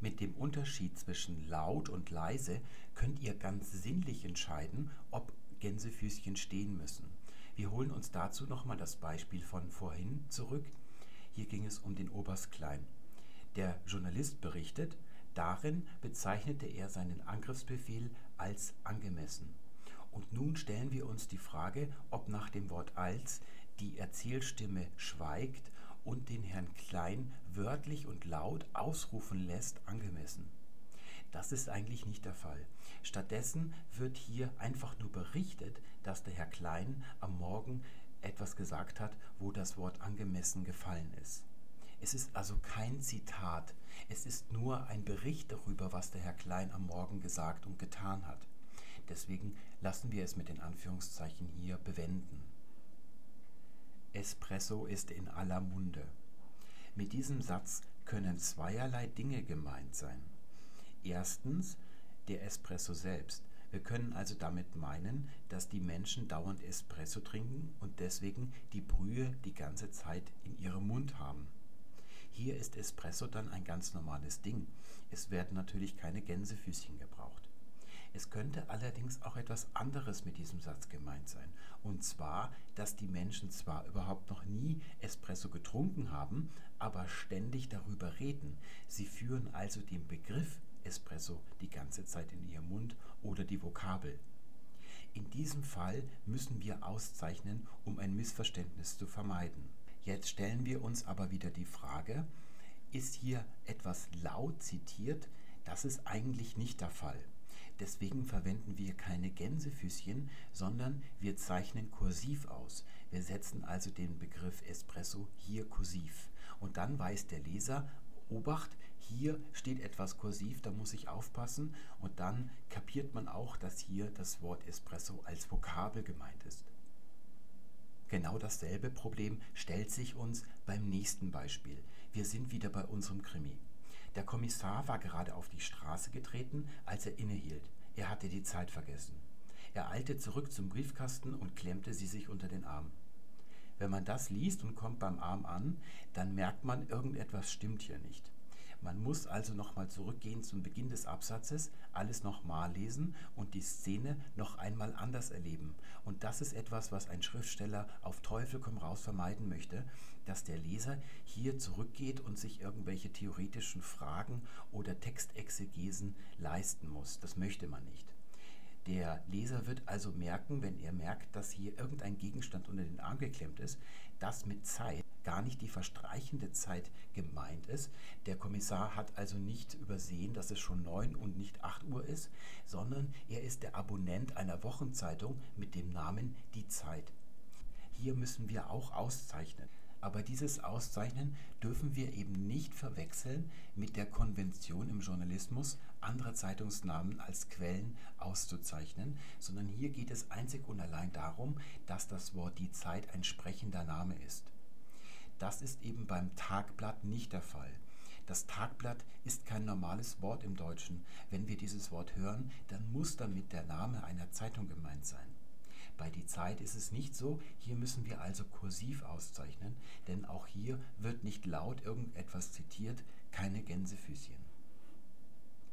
Mit dem Unterschied zwischen laut und leise könnt ihr ganz sinnlich entscheiden, ob Gänsefüßchen stehen müssen. Wir holen uns dazu nochmal das Beispiel von vorhin zurück. Hier ging es um den Oberst Klein. Der Journalist berichtet, darin bezeichnete er seinen Angriffsbefehl als angemessen. Und nun stellen wir uns die Frage, ob nach dem Wort als die Erzählstimme schweigt und den Herrn Klein wörtlich und laut ausrufen lässt, angemessen. Das ist eigentlich nicht der Fall. Stattdessen wird hier einfach nur berichtet, dass der Herr Klein am Morgen etwas gesagt hat, wo das Wort angemessen gefallen ist. Es ist also kein Zitat, es ist nur ein Bericht darüber, was der Herr Klein am Morgen gesagt und getan hat. Deswegen lassen wir es mit den Anführungszeichen hier bewenden. Espresso ist in aller Munde. Mit diesem Satz können zweierlei Dinge gemeint sein. Erstens der Espresso selbst. Wir können also damit meinen, dass die Menschen dauernd Espresso trinken und deswegen die Brühe die ganze Zeit in ihrem Mund haben. Hier ist Espresso dann ein ganz normales Ding. Es werden natürlich keine Gänsefüßchen gebraucht. Es könnte allerdings auch etwas anderes mit diesem Satz gemeint sein. Und zwar, dass die Menschen zwar überhaupt noch nie Espresso getrunken haben, aber ständig darüber reden. Sie führen also den Begriff Espresso die ganze Zeit in ihrem Mund oder die Vokabel. In diesem Fall müssen wir auszeichnen, um ein Missverständnis zu vermeiden. Jetzt stellen wir uns aber wieder die Frage, ist hier etwas laut zitiert? Das ist eigentlich nicht der Fall. Deswegen verwenden wir keine Gänsefüßchen, sondern wir zeichnen kursiv aus. Wir setzen also den Begriff Espresso hier kursiv. Und dann weiß der Leser, Obacht, hier steht etwas kursiv, da muss ich aufpassen. Und dann kapiert man auch, dass hier das Wort Espresso als Vokabel gemeint ist. Genau dasselbe Problem stellt sich uns beim nächsten Beispiel. Wir sind wieder bei unserem Krimi. Der Kommissar war gerade auf die Straße getreten, als er innehielt. Er hatte die Zeit vergessen. Er eilte zurück zum Briefkasten und klemmte sie sich unter den Arm. Wenn man das liest und kommt beim Arm an, dann merkt man, irgendetwas stimmt hier nicht. Man muss also nochmal zurückgehen zum Beginn des Absatzes, alles nochmal lesen und die Szene noch einmal anders erleben. Und das ist etwas, was ein Schriftsteller auf Teufel komm raus vermeiden möchte, dass der Leser hier zurückgeht und sich irgendwelche theoretischen Fragen oder Textexegesen leisten muss. Das möchte man nicht. Der Leser wird also merken, wenn er merkt, dass hier irgendein Gegenstand unter den Arm geklemmt ist, dass mit Zeit gar nicht die verstreichende Zeit gemeint ist. Der Kommissar hat also nicht übersehen, dass es schon 9 und nicht 8 Uhr ist, sondern er ist der Abonnent einer Wochenzeitung mit dem Namen Die Zeit. Hier müssen wir auch auszeichnen. Aber dieses Auszeichnen dürfen wir eben nicht verwechseln mit der Konvention im Journalismus, andere Zeitungsnamen als Quellen auszuzeichnen, sondern hier geht es einzig und allein darum, dass das Wort die Zeit ein sprechender Name ist. Das ist eben beim Tagblatt nicht der Fall. Das Tagblatt ist kein normales Wort im Deutschen. Wenn wir dieses Wort hören, dann muss damit der Name einer Zeitung gemeint sein. Bei die Zeit ist es nicht so, hier müssen wir also kursiv auszeichnen, denn auch hier wird nicht laut irgendetwas zitiert, keine Gänsefüßchen.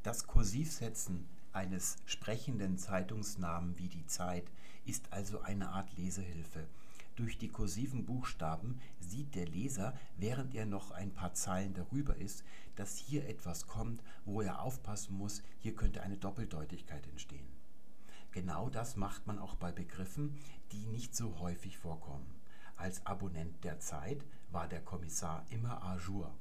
Das Kursivsetzen eines sprechenden Zeitungsnamen wie die Zeit ist also eine Art Lesehilfe. Durch die kursiven Buchstaben sieht der Leser, während er noch ein paar Zeilen darüber ist, dass hier etwas kommt, wo er aufpassen muss, hier könnte eine Doppeldeutigkeit entstehen. Genau das macht man auch bei Begriffen, die nicht so häufig vorkommen. Als Abonnent der Zeit war der Kommissar immer à jour.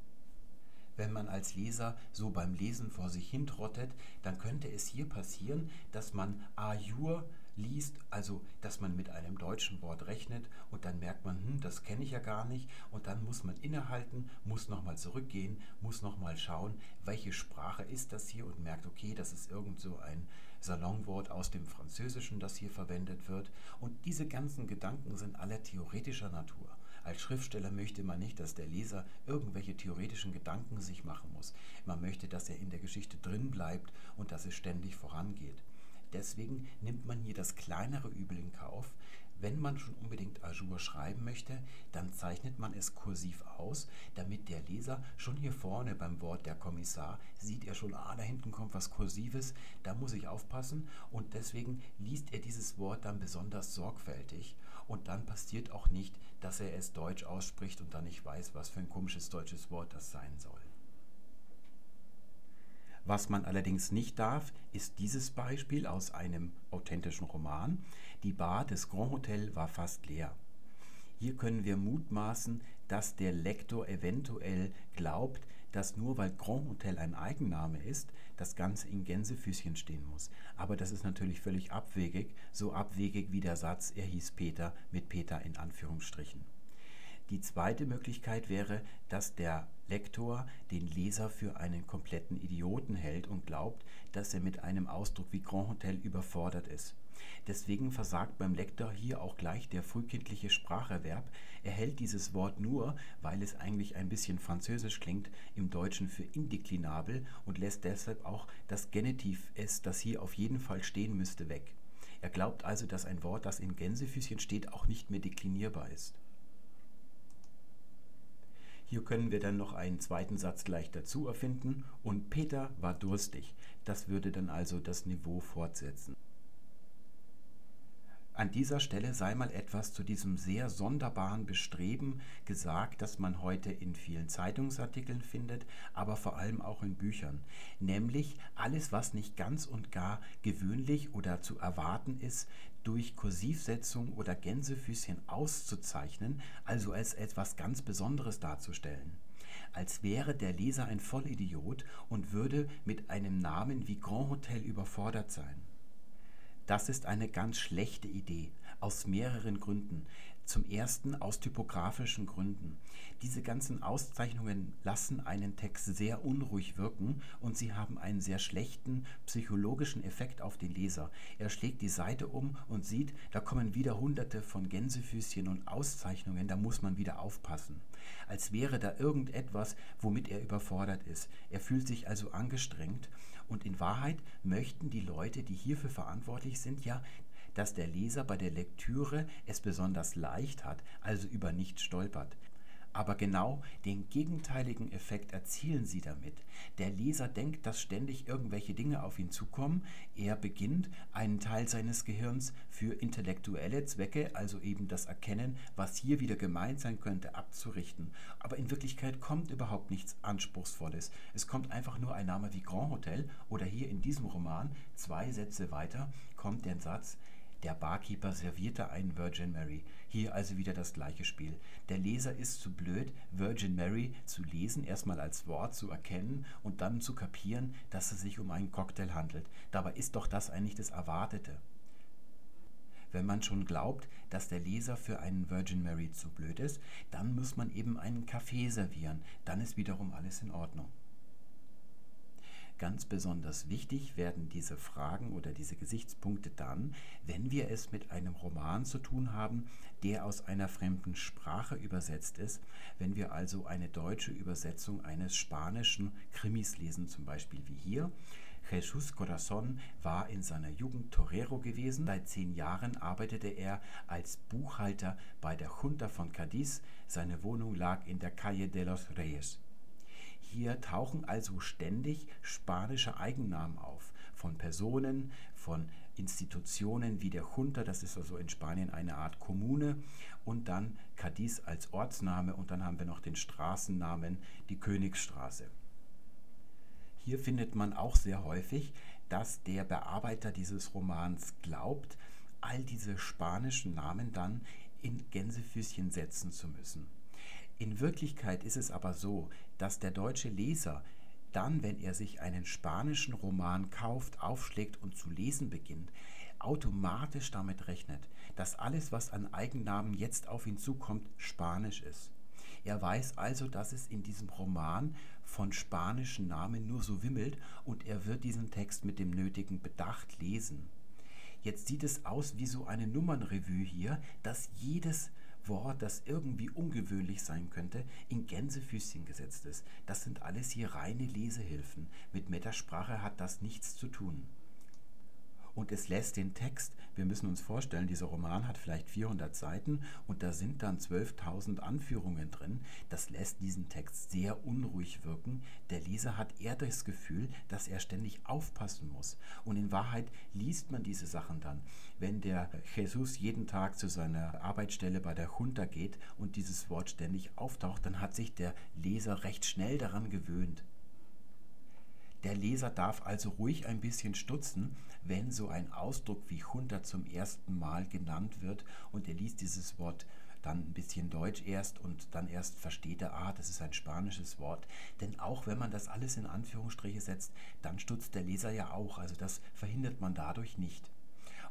Wenn man als Leser so beim Lesen vor sich hintrottet, dann könnte es hier passieren, dass man à jour liest, also dass man mit einem deutschen Wort rechnet und dann merkt man, hm, das kenne ich ja gar nicht und dann muss man innehalten, muss nochmal zurückgehen, muss nochmal schauen, welche Sprache ist das hier und merkt, okay, das ist irgend so ein Salonwort aus dem Französischen, das hier verwendet wird und diese ganzen Gedanken sind alle theoretischer Natur. Als Schriftsteller möchte man nicht, dass der Leser irgendwelche theoretischen Gedanken sich machen muss. Man möchte, dass er in der Geschichte drin bleibt und dass es ständig vorangeht. Deswegen nimmt man hier das kleinere Übel in Kauf. Wenn man schon unbedingt Ajour schreiben möchte, dann zeichnet man es kursiv aus, damit der Leser schon hier vorne beim Wort der Kommissar sieht er schon, ah, da hinten kommt was Kursives, da muss ich aufpassen und deswegen liest er dieses Wort dann besonders sorgfältig und dann passiert auch nicht, dass er es deutsch ausspricht und dann nicht weiß, was für ein komisches deutsches Wort das sein soll. Was man allerdings nicht darf, ist dieses Beispiel aus einem authentischen Roman. Die Bar des Grand Hotel war fast leer. Hier können wir mutmaßen, dass der Lektor eventuell glaubt, dass nur weil Grand Hotel ein Eigenname ist, das Ganze in Gänsefüßchen stehen muss. Aber das ist natürlich völlig abwegig, so abwegig wie der Satz, er hieß Peter mit Peter in Anführungsstrichen. Die zweite Möglichkeit wäre, dass der Lektor den Leser für einen kompletten Idioten hält und glaubt, dass er mit einem Ausdruck wie Grand Hotel überfordert ist. Deswegen versagt beim Lektor hier auch gleich der frühkindliche Spracherwerb. Er hält dieses Wort nur, weil es eigentlich ein bisschen französisch klingt, im Deutschen für indeklinabel und lässt deshalb auch das Genitiv S, das hier auf jeden Fall stehen müsste, weg. Er glaubt also, dass ein Wort, das in Gänsefüßchen steht, auch nicht mehr deklinierbar ist. Hier können wir dann noch einen zweiten Satz gleich dazu erfinden und Peter war durstig. Das würde dann also das Niveau fortsetzen. An dieser Stelle sei mal etwas zu diesem sehr sonderbaren Bestreben gesagt, das man heute in vielen Zeitungsartikeln findet, aber vor allem auch in Büchern, nämlich alles, was nicht ganz und gar gewöhnlich oder zu erwarten ist, durch Kursivsetzung oder Gänsefüßchen auszuzeichnen, also als etwas ganz Besonderes darzustellen als wäre der Leser ein Vollidiot und würde mit einem Namen wie Grand Hotel überfordert sein. Das ist eine ganz schlechte Idee, aus mehreren Gründen. Zum ersten aus typografischen Gründen. Diese ganzen Auszeichnungen lassen einen Text sehr unruhig wirken und sie haben einen sehr schlechten psychologischen Effekt auf den Leser. Er schlägt die Seite um und sieht, da kommen wieder hunderte von Gänsefüßchen und Auszeichnungen, da muss man wieder aufpassen. Als wäre da irgendetwas, womit er überfordert ist. Er fühlt sich also angestrengt und in Wahrheit möchten die Leute, die hierfür verantwortlich sind, ja, dass der Leser bei der Lektüre es besonders leicht hat, also über nichts stolpert. Aber genau den gegenteiligen Effekt erzielen sie damit. Der Leser denkt, dass ständig irgendwelche Dinge auf ihn zukommen. Er beginnt, einen Teil seines Gehirns für intellektuelle Zwecke, also eben das Erkennen, was hier wieder gemeint sein könnte, abzurichten. Aber in Wirklichkeit kommt überhaupt nichts Anspruchsvolles. Es kommt einfach nur ein Name wie Grand Hotel oder hier in diesem Roman, zwei Sätze weiter, kommt der Satz, der Barkeeper servierte einen Virgin Mary. Hier also wieder das gleiche Spiel. Der Leser ist zu blöd, Virgin Mary zu lesen, erstmal als Wort zu erkennen und dann zu kapieren, dass es sich um einen Cocktail handelt. Dabei ist doch das eigentlich das Erwartete. Wenn man schon glaubt, dass der Leser für einen Virgin Mary zu blöd ist, dann muss man eben einen Kaffee servieren. Dann ist wiederum alles in Ordnung. Ganz besonders wichtig werden diese Fragen oder diese Gesichtspunkte dann, wenn wir es mit einem Roman zu tun haben, der aus einer fremden Sprache übersetzt ist, wenn wir also eine deutsche Übersetzung eines spanischen Krimis lesen, zum Beispiel wie hier. Jesus Corazon war in seiner Jugend Torero gewesen. Seit zehn Jahren arbeitete er als Buchhalter bei der Junta von Cadiz. Seine Wohnung lag in der Calle de los Reyes. Hier tauchen also ständig spanische Eigennamen auf von Personen, von Institutionen wie der Junta, das ist also in Spanien eine Art Kommune, und dann Cadiz als Ortsname und dann haben wir noch den Straßennamen, die Königsstraße. Hier findet man auch sehr häufig, dass der Bearbeiter dieses Romans glaubt, all diese spanischen Namen dann in Gänsefüßchen setzen zu müssen. In Wirklichkeit ist es aber so, dass der deutsche Leser dann, wenn er sich einen spanischen Roman kauft, aufschlägt und zu lesen beginnt, automatisch damit rechnet, dass alles, was an Eigennamen jetzt auf ihn zukommt, spanisch ist. Er weiß also, dass es in diesem Roman von spanischen Namen nur so wimmelt und er wird diesen Text mit dem nötigen Bedacht lesen. Jetzt sieht es aus wie so eine Nummernrevue hier, dass jedes Wort, das irgendwie ungewöhnlich sein könnte, in Gänsefüßchen gesetzt ist. Das sind alles hier reine Lesehilfen. Mit Metasprache hat das nichts zu tun. Und es lässt den Text, wir müssen uns vorstellen, dieser Roman hat vielleicht 400 Seiten und da sind dann 12.000 Anführungen drin. Das lässt diesen Text sehr unruhig wirken. Der Leser hat eher das Gefühl, dass er ständig aufpassen muss. Und in Wahrheit liest man diese Sachen dann. Wenn der Jesus jeden Tag zu seiner Arbeitsstelle bei der Junta geht und dieses Wort ständig auftaucht, dann hat sich der Leser recht schnell daran gewöhnt. Der Leser darf also ruhig ein bisschen stutzen, wenn so ein Ausdruck wie Junta zum ersten Mal genannt wird und er liest dieses Wort dann ein bisschen Deutsch erst und dann erst versteht er, ah, das ist ein spanisches Wort. Denn auch wenn man das alles in Anführungsstriche setzt, dann stutzt der Leser ja auch. Also das verhindert man dadurch nicht.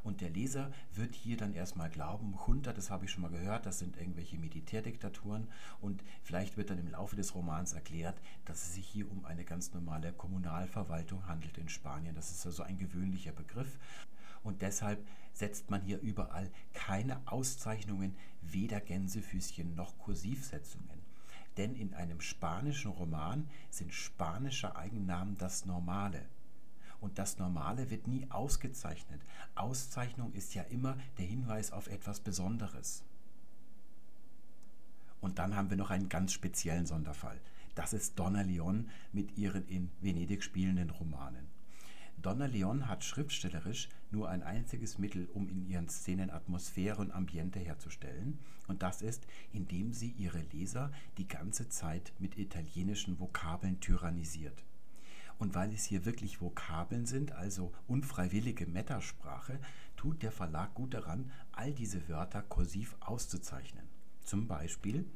Und der Leser wird hier dann erstmal glauben, Junta, das habe ich schon mal gehört, das sind irgendwelche Militärdiktaturen. Und vielleicht wird dann im Laufe des Romans erklärt, dass es sich hier um eine ganz normale Kommunalverwaltung handelt in Spanien. Das ist also ein gewöhnlicher Begriff. Und deshalb setzt man hier überall keine Auszeichnungen, weder Gänsefüßchen noch Kursivsetzungen. Denn in einem spanischen Roman sind spanische Eigennamen das Normale und das Normale wird nie ausgezeichnet. Auszeichnung ist ja immer der Hinweis auf etwas Besonderes. Und dann haben wir noch einen ganz speziellen Sonderfall. Das ist Donna Leon mit ihren in Venedig spielenden Romanen. Donna Leon hat schriftstellerisch nur ein einziges Mittel, um in ihren Szenen Atmosphäre und Ambiente herzustellen, und das ist, indem sie ihre Leser die ganze Zeit mit italienischen Vokabeln tyrannisiert. Und weil es hier wirklich Vokabeln sind, also unfreiwillige Metasprache, tut der Verlag gut daran, all diese Wörter kursiv auszuzeichnen. Zum Beispiel,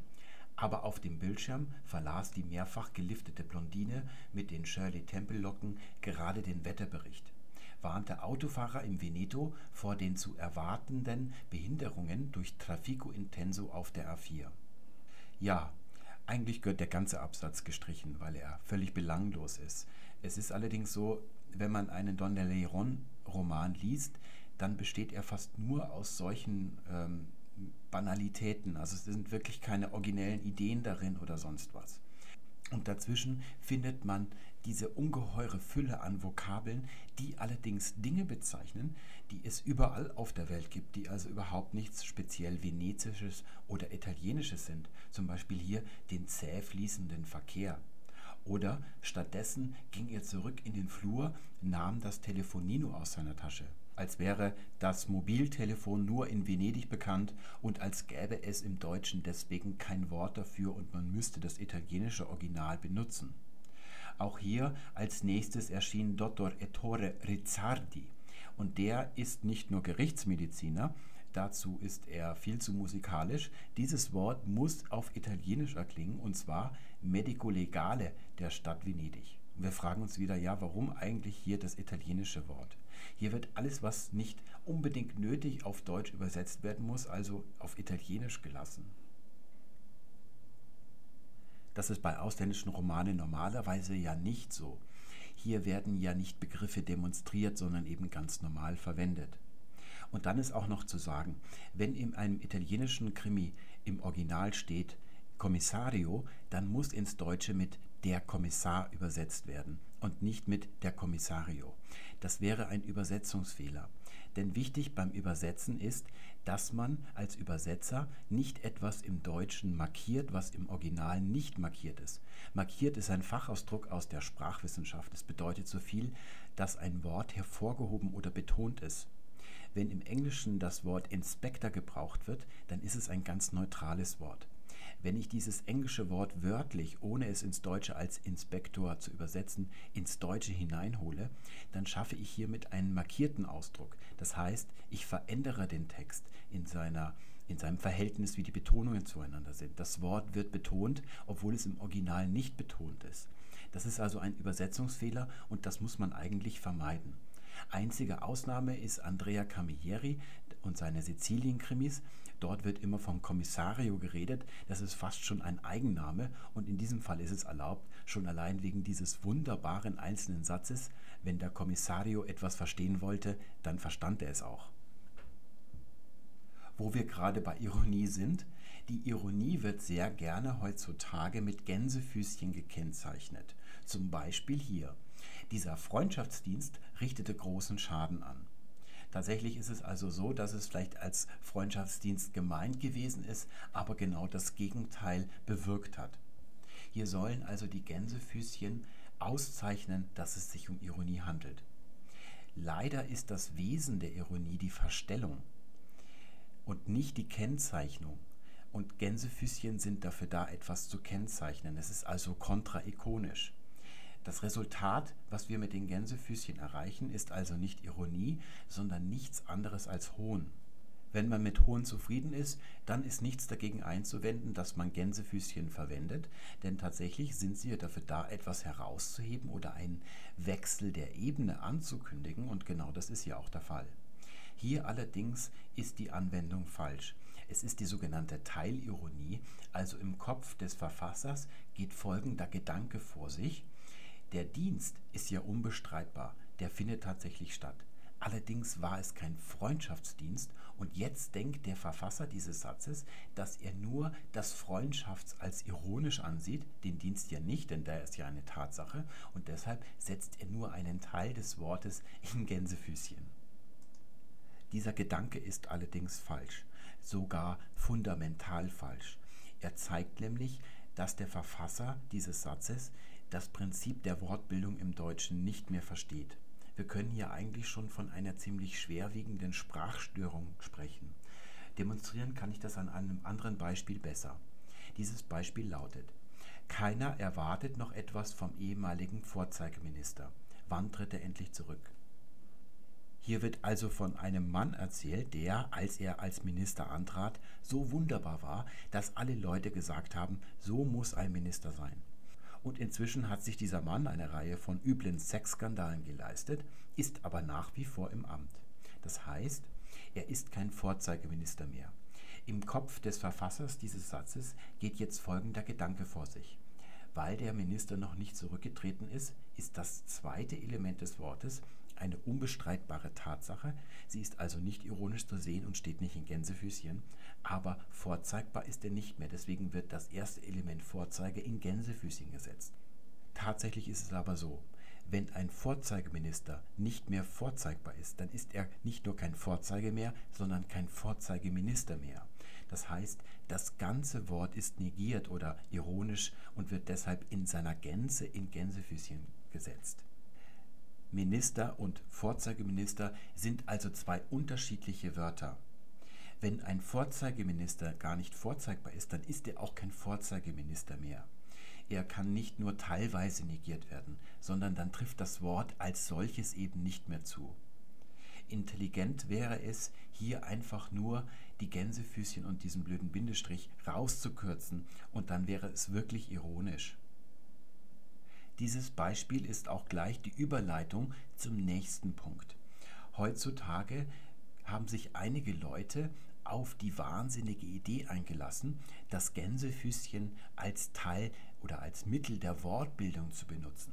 aber auf dem Bildschirm verlas die mehrfach geliftete Blondine mit den Shirley Temple Locken gerade den Wetterbericht. Warnte Autofahrer im Veneto vor den zu erwartenden Behinderungen durch Trafico Intenso auf der A4. Ja, eigentlich gehört der ganze Absatz gestrichen, weil er völlig belanglos ist. Es ist allerdings so, wenn man einen Don Leon-Roman liest, dann besteht er fast nur aus solchen ähm, Banalitäten. Also es sind wirklich keine originellen Ideen darin oder sonst was. Und dazwischen findet man diese ungeheure Fülle an Vokabeln, die allerdings Dinge bezeichnen, die es überall auf der Welt gibt, die also überhaupt nichts speziell Venezisches oder Italienisches sind. Zum Beispiel hier den zäh fließenden Verkehr. Oder stattdessen ging er zurück in den Flur, nahm das Telefonino aus seiner Tasche, als wäre das Mobiltelefon nur in Venedig bekannt und als gäbe es im Deutschen deswegen kein Wort dafür und man müsste das italienische Original benutzen. Auch hier als nächstes erschien Dr. Ettore Rizzardi und der ist nicht nur Gerichtsmediziner, Dazu ist er viel zu musikalisch. Dieses Wort muss auf Italienisch erklingen und zwar Medico Legale der Stadt Venedig. wir fragen uns wieder, ja, warum eigentlich hier das italienische Wort? Hier wird alles, was nicht unbedingt nötig auf Deutsch übersetzt werden muss, also auf Italienisch gelassen. Das ist bei ausländischen Romanen normalerweise ja nicht so. Hier werden ja nicht Begriffe demonstriert, sondern eben ganz normal verwendet. Und dann ist auch noch zu sagen, wenn in einem italienischen Krimi im Original steht Kommissario, dann muss ins Deutsche mit der Kommissar übersetzt werden und nicht mit der Kommissario. Das wäre ein Übersetzungsfehler. Denn wichtig beim Übersetzen ist, dass man als Übersetzer nicht etwas im Deutschen markiert, was im Original nicht markiert ist. Markiert ist ein Fachausdruck aus der Sprachwissenschaft. Es bedeutet so viel, dass ein Wort hervorgehoben oder betont ist. Wenn im Englischen das Wort Inspector gebraucht wird, dann ist es ein ganz neutrales Wort. Wenn ich dieses englische Wort wörtlich, ohne es ins Deutsche als Inspektor zu übersetzen, ins Deutsche hineinhole, dann schaffe ich hiermit einen markierten Ausdruck. Das heißt, ich verändere den Text in, seiner, in seinem Verhältnis, wie die Betonungen zueinander sind. Das Wort wird betont, obwohl es im Original nicht betont ist. Das ist also ein Übersetzungsfehler und das muss man eigentlich vermeiden. Einzige Ausnahme ist Andrea Camilleri und seine Sizilien-Krimis. Dort wird immer vom Kommissario geredet. Das ist fast schon ein Eigenname und in diesem Fall ist es erlaubt, schon allein wegen dieses wunderbaren einzelnen Satzes. Wenn der Kommissario etwas verstehen wollte, dann verstand er es auch. Wo wir gerade bei Ironie sind, die Ironie wird sehr gerne heutzutage mit Gänsefüßchen gekennzeichnet. Zum Beispiel hier. Dieser Freundschaftsdienst richtete großen Schaden an. Tatsächlich ist es also so, dass es vielleicht als Freundschaftsdienst gemeint gewesen ist, aber genau das Gegenteil bewirkt hat. Hier sollen also die Gänsefüßchen auszeichnen, dass es sich um Ironie handelt. Leider ist das Wesen der Ironie die Verstellung und nicht die Kennzeichnung. Und Gänsefüßchen sind dafür da, etwas zu kennzeichnen. Es ist also kontraikonisch. Das Resultat, was wir mit den Gänsefüßchen erreichen, ist also nicht Ironie, sondern nichts anderes als Hohn. Wenn man mit Hohn zufrieden ist, dann ist nichts dagegen einzuwenden, dass man Gänsefüßchen verwendet, denn tatsächlich sind sie ja dafür da, etwas herauszuheben oder einen Wechsel der Ebene anzukündigen und genau das ist ja auch der Fall. Hier allerdings ist die Anwendung falsch. Es ist die sogenannte Teilironie, also im Kopf des Verfassers geht folgender Gedanke vor sich. Der Dienst ist ja unbestreitbar, der findet tatsächlich statt. Allerdings war es kein Freundschaftsdienst und jetzt denkt der Verfasser dieses Satzes, dass er nur das Freundschafts als ironisch ansieht, den Dienst ja nicht, denn der ist ja eine Tatsache und deshalb setzt er nur einen Teil des Wortes in Gänsefüßchen. Dieser Gedanke ist allerdings falsch, sogar fundamental falsch. Er zeigt nämlich, dass der Verfasser dieses Satzes das Prinzip der Wortbildung im Deutschen nicht mehr versteht. Wir können hier eigentlich schon von einer ziemlich schwerwiegenden Sprachstörung sprechen. Demonstrieren kann ich das an einem anderen Beispiel besser. Dieses Beispiel lautet, keiner erwartet noch etwas vom ehemaligen Vorzeigeminister. Wann tritt er endlich zurück? Hier wird also von einem Mann erzählt, der, als er als Minister antrat, so wunderbar war, dass alle Leute gesagt haben, so muss ein Minister sein und inzwischen hat sich dieser Mann eine Reihe von üblen Sexskandalen geleistet, ist aber nach wie vor im Amt. Das heißt, er ist kein Vorzeigeminister mehr. Im Kopf des Verfassers dieses Satzes geht jetzt folgender Gedanke vor sich. Weil der Minister noch nicht zurückgetreten ist, ist das zweite Element des Wortes eine unbestreitbare Tatsache. Sie ist also nicht ironisch zu sehen und steht nicht in Gänsefüßchen, aber vorzeigbar ist er nicht mehr. Deswegen wird das erste Element Vorzeige in Gänsefüßchen gesetzt. Tatsächlich ist es aber so, wenn ein Vorzeigeminister nicht mehr vorzeigbar ist, dann ist er nicht nur kein Vorzeige mehr, sondern kein Vorzeigeminister mehr. Das heißt, das ganze Wort ist negiert oder ironisch und wird deshalb in seiner Gänze in Gänsefüßchen gesetzt. Minister und Vorzeigeminister sind also zwei unterschiedliche Wörter. Wenn ein Vorzeigeminister gar nicht vorzeigbar ist, dann ist er auch kein Vorzeigeminister mehr. Er kann nicht nur teilweise negiert werden, sondern dann trifft das Wort als solches eben nicht mehr zu. Intelligent wäre es, hier einfach nur die Gänsefüßchen und diesen blöden Bindestrich rauszukürzen und dann wäre es wirklich ironisch. Dieses Beispiel ist auch gleich die Überleitung zum nächsten Punkt. Heutzutage haben sich einige Leute auf die wahnsinnige Idee eingelassen, das Gänsefüßchen als Teil oder als Mittel der Wortbildung zu benutzen.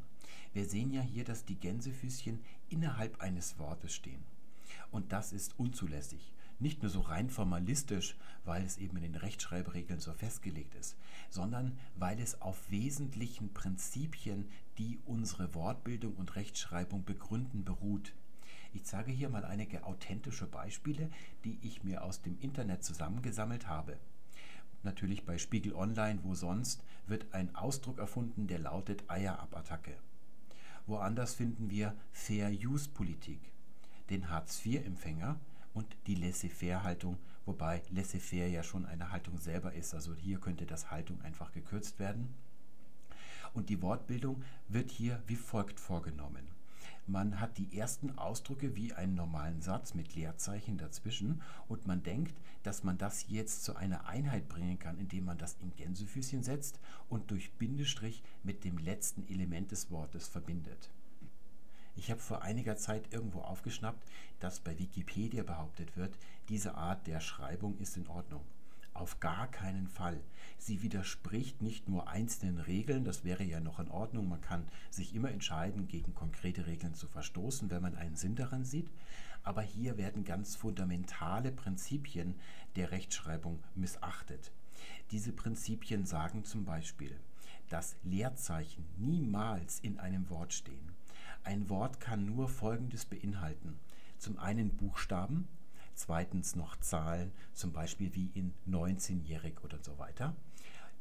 Wir sehen ja hier, dass die Gänsefüßchen innerhalb eines Wortes stehen. Und das ist unzulässig. Nicht nur so rein formalistisch, weil es eben in den Rechtschreibregeln so festgelegt ist, sondern weil es auf wesentlichen Prinzipien, die unsere Wortbildung und Rechtschreibung begründen, beruht. Ich zeige hier mal einige authentische Beispiele, die ich mir aus dem Internet zusammengesammelt habe. Natürlich bei Spiegel Online, wo sonst, wird ein Ausdruck erfunden, der lautet Eier ab Attacke. Woanders finden wir Fair Use Politik, den Hartz-IV-Empfänger und die Laissez-faire-Haltung, wobei Laissez-faire ja schon eine Haltung selber ist. Also hier könnte das Haltung einfach gekürzt werden. Und die Wortbildung wird hier wie folgt vorgenommen. Man hat die ersten Ausdrücke wie einen normalen Satz mit Leerzeichen dazwischen und man denkt, dass man das jetzt zu einer Einheit bringen kann, indem man das in Gänsefüßchen setzt und durch Bindestrich mit dem letzten Element des Wortes verbindet. Ich habe vor einiger Zeit irgendwo aufgeschnappt, dass bei Wikipedia behauptet wird, diese Art der Schreibung ist in Ordnung. Auf gar keinen Fall. Sie widerspricht nicht nur einzelnen Regeln, das wäre ja noch in Ordnung, man kann sich immer entscheiden, gegen konkrete Regeln zu verstoßen, wenn man einen Sinn daran sieht, aber hier werden ganz fundamentale Prinzipien der Rechtschreibung missachtet. Diese Prinzipien sagen zum Beispiel, dass Leerzeichen niemals in einem Wort stehen. Ein Wort kann nur Folgendes beinhalten. Zum einen Buchstaben, zweitens noch Zahlen, zum Beispiel wie in 19-jährig oder so weiter,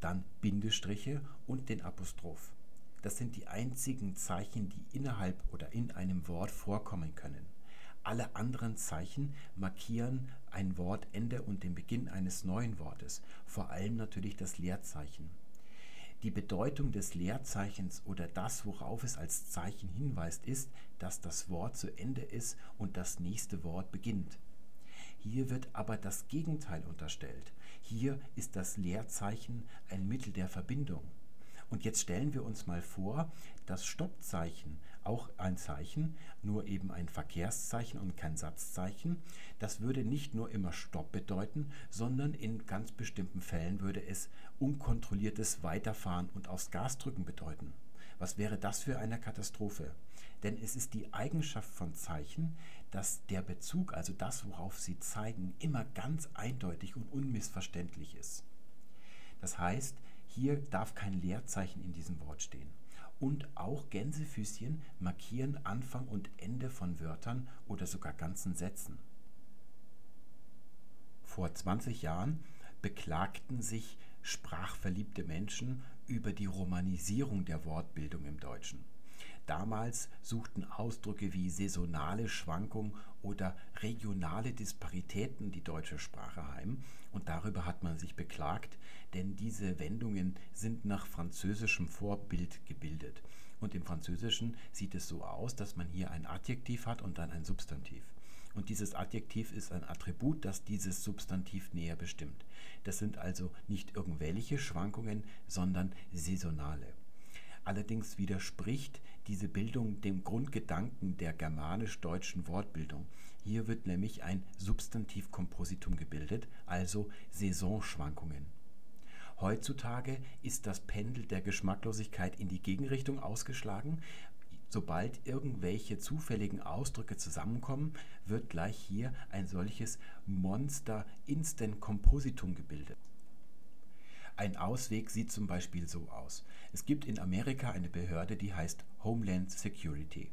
dann Bindestriche und den Apostroph. Das sind die einzigen Zeichen, die innerhalb oder in einem Wort vorkommen können. Alle anderen Zeichen markieren ein Wortende und den Beginn eines neuen Wortes, vor allem natürlich das Leerzeichen. Die Bedeutung des Leerzeichens oder das, worauf es als Zeichen hinweist, ist, dass das Wort zu Ende ist und das nächste Wort beginnt. Hier wird aber das Gegenteil unterstellt. Hier ist das Leerzeichen ein Mittel der Verbindung. Und jetzt stellen wir uns mal vor, das Stoppzeichen, auch ein Zeichen, nur eben ein Verkehrszeichen und kein Satzzeichen, das würde nicht nur immer Stopp bedeuten, sondern in ganz bestimmten Fällen würde es unkontrolliertes Weiterfahren und aufs Gas drücken bedeuten. Was wäre das für eine Katastrophe? Denn es ist die Eigenschaft von Zeichen, dass der Bezug, also das, worauf sie zeigen, immer ganz eindeutig und unmissverständlich ist. Das heißt, hier darf kein Leerzeichen in diesem Wort stehen. Und auch Gänsefüßchen markieren Anfang und Ende von Wörtern oder sogar ganzen Sätzen. Vor 20 Jahren beklagten sich sprachverliebte Menschen über die Romanisierung der Wortbildung im Deutschen. Damals suchten Ausdrücke wie saisonale Schwankung oder regionale Disparitäten die deutsche Sprache heim und darüber hat man sich beklagt, denn diese Wendungen sind nach französischem Vorbild gebildet. Und im Französischen sieht es so aus, dass man hier ein Adjektiv hat und dann ein Substantiv. Und dieses Adjektiv ist ein Attribut, das dieses Substantiv näher bestimmt. Das sind also nicht irgendwelche Schwankungen, sondern saisonale. Allerdings widerspricht diese Bildung dem Grundgedanken der germanisch-deutschen Wortbildung. Hier wird nämlich ein Substantivkompositum gebildet, also Saisonschwankungen. Heutzutage ist das Pendel der Geschmacklosigkeit in die Gegenrichtung ausgeschlagen. Sobald irgendwelche zufälligen Ausdrücke zusammenkommen, wird gleich hier ein solches Monster Instant Kompositum gebildet. Ein Ausweg sieht zum Beispiel so aus. Es gibt in Amerika eine Behörde, die heißt Homeland Security.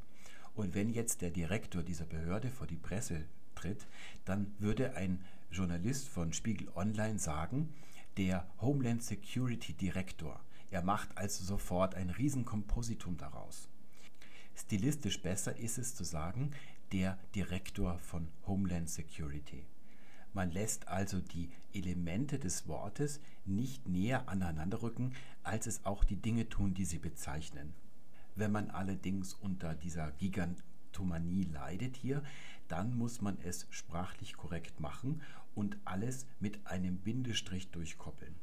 Und wenn jetzt der Direktor dieser Behörde vor die Presse tritt, dann würde ein Journalist von Spiegel Online sagen, der Homeland Security Direktor. Er macht also sofort ein Riesenkompositum daraus. Stilistisch besser ist es zu sagen, der Direktor von Homeland Security. Man lässt also die Elemente des Wortes nicht näher aneinanderrücken, als es auch die Dinge tun, die sie bezeichnen. Wenn man allerdings unter dieser Gigantomanie leidet hier, dann muss man es sprachlich korrekt machen und alles mit einem Bindestrich durchkoppeln.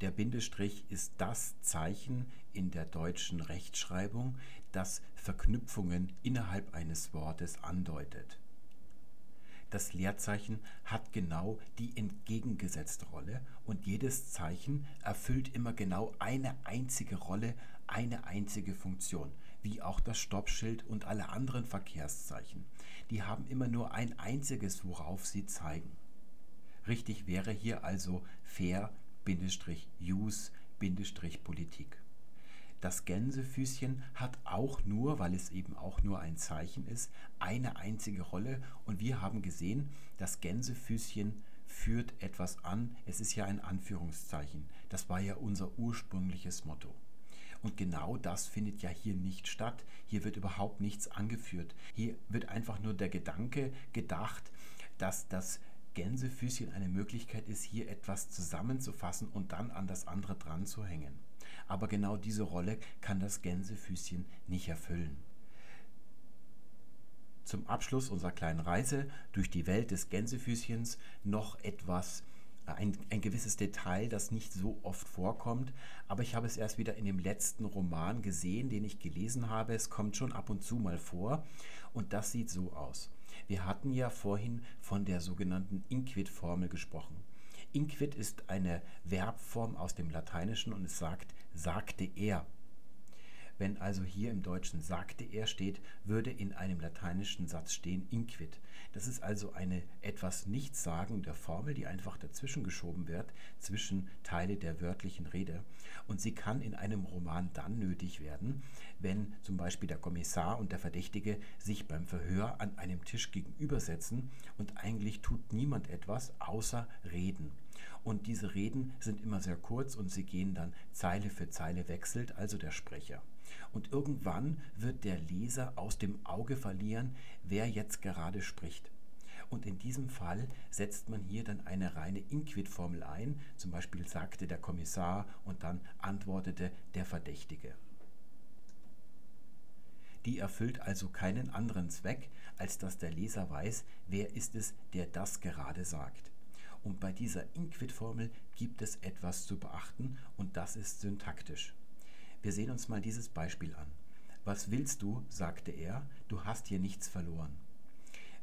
Der Bindestrich ist das Zeichen in der deutschen Rechtschreibung, das Verknüpfungen innerhalb eines Wortes andeutet. Das Leerzeichen hat genau die entgegengesetzte Rolle und jedes Zeichen erfüllt immer genau eine einzige Rolle, eine einzige Funktion, wie auch das Stoppschild und alle anderen Verkehrszeichen. Die haben immer nur ein einziges, worauf sie zeigen. Richtig wäre hier also fair-use-politik. Das Gänsefüßchen hat auch nur, weil es eben auch nur ein Zeichen ist, eine einzige Rolle. Und wir haben gesehen, das Gänsefüßchen führt etwas an. Es ist ja ein Anführungszeichen. Das war ja unser ursprüngliches Motto. Und genau das findet ja hier nicht statt. Hier wird überhaupt nichts angeführt. Hier wird einfach nur der Gedanke gedacht, dass das Gänsefüßchen eine Möglichkeit ist, hier etwas zusammenzufassen und dann an das andere dran zu hängen aber genau diese Rolle kann das Gänsefüßchen nicht erfüllen. Zum Abschluss unserer kleinen Reise durch die Welt des Gänsefüßchens noch etwas, äh, ein, ein gewisses Detail, das nicht so oft vorkommt, aber ich habe es erst wieder in dem letzten Roman gesehen, den ich gelesen habe. Es kommt schon ab und zu mal vor und das sieht so aus. Wir hatten ja vorhin von der sogenannten Inquit-Formel gesprochen. Inquit ist eine Verbform aus dem Lateinischen und es sagt, sagte er. Wenn also hier im Deutschen sagte er steht, würde in einem lateinischen Satz stehen inquit. Das ist also eine etwas nichtssagende Formel, die einfach dazwischen geschoben wird, zwischen Teile der wörtlichen Rede. Und sie kann in einem Roman dann nötig werden, wenn zum Beispiel der Kommissar und der Verdächtige sich beim Verhör an einem Tisch gegenübersetzen und eigentlich tut niemand etwas außer reden. Und diese Reden sind immer sehr kurz und sie gehen dann Zeile für Zeile wechselt, also der Sprecher. Und irgendwann wird der Leser aus dem Auge verlieren, wer jetzt gerade spricht. Und in diesem Fall setzt man hier dann eine reine Inquit-Formel ein, zum Beispiel sagte der Kommissar und dann antwortete der Verdächtige. Die erfüllt also keinen anderen Zweck, als dass der Leser weiß, wer ist es, der das gerade sagt. Und bei dieser Inquit-Formel gibt es etwas zu beachten und das ist syntaktisch. Wir sehen uns mal dieses Beispiel an. Was willst du? sagte er, du hast hier nichts verloren.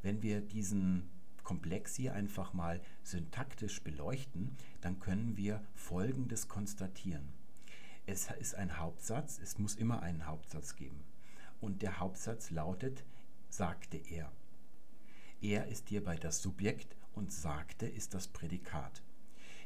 Wenn wir diesen Komplex hier einfach mal syntaktisch beleuchten, dann können wir Folgendes konstatieren. Es ist ein Hauptsatz, es muss immer einen Hauptsatz geben. Und der Hauptsatz lautet, sagte er. Er ist hierbei das Subjekt und sagte ist das Prädikat.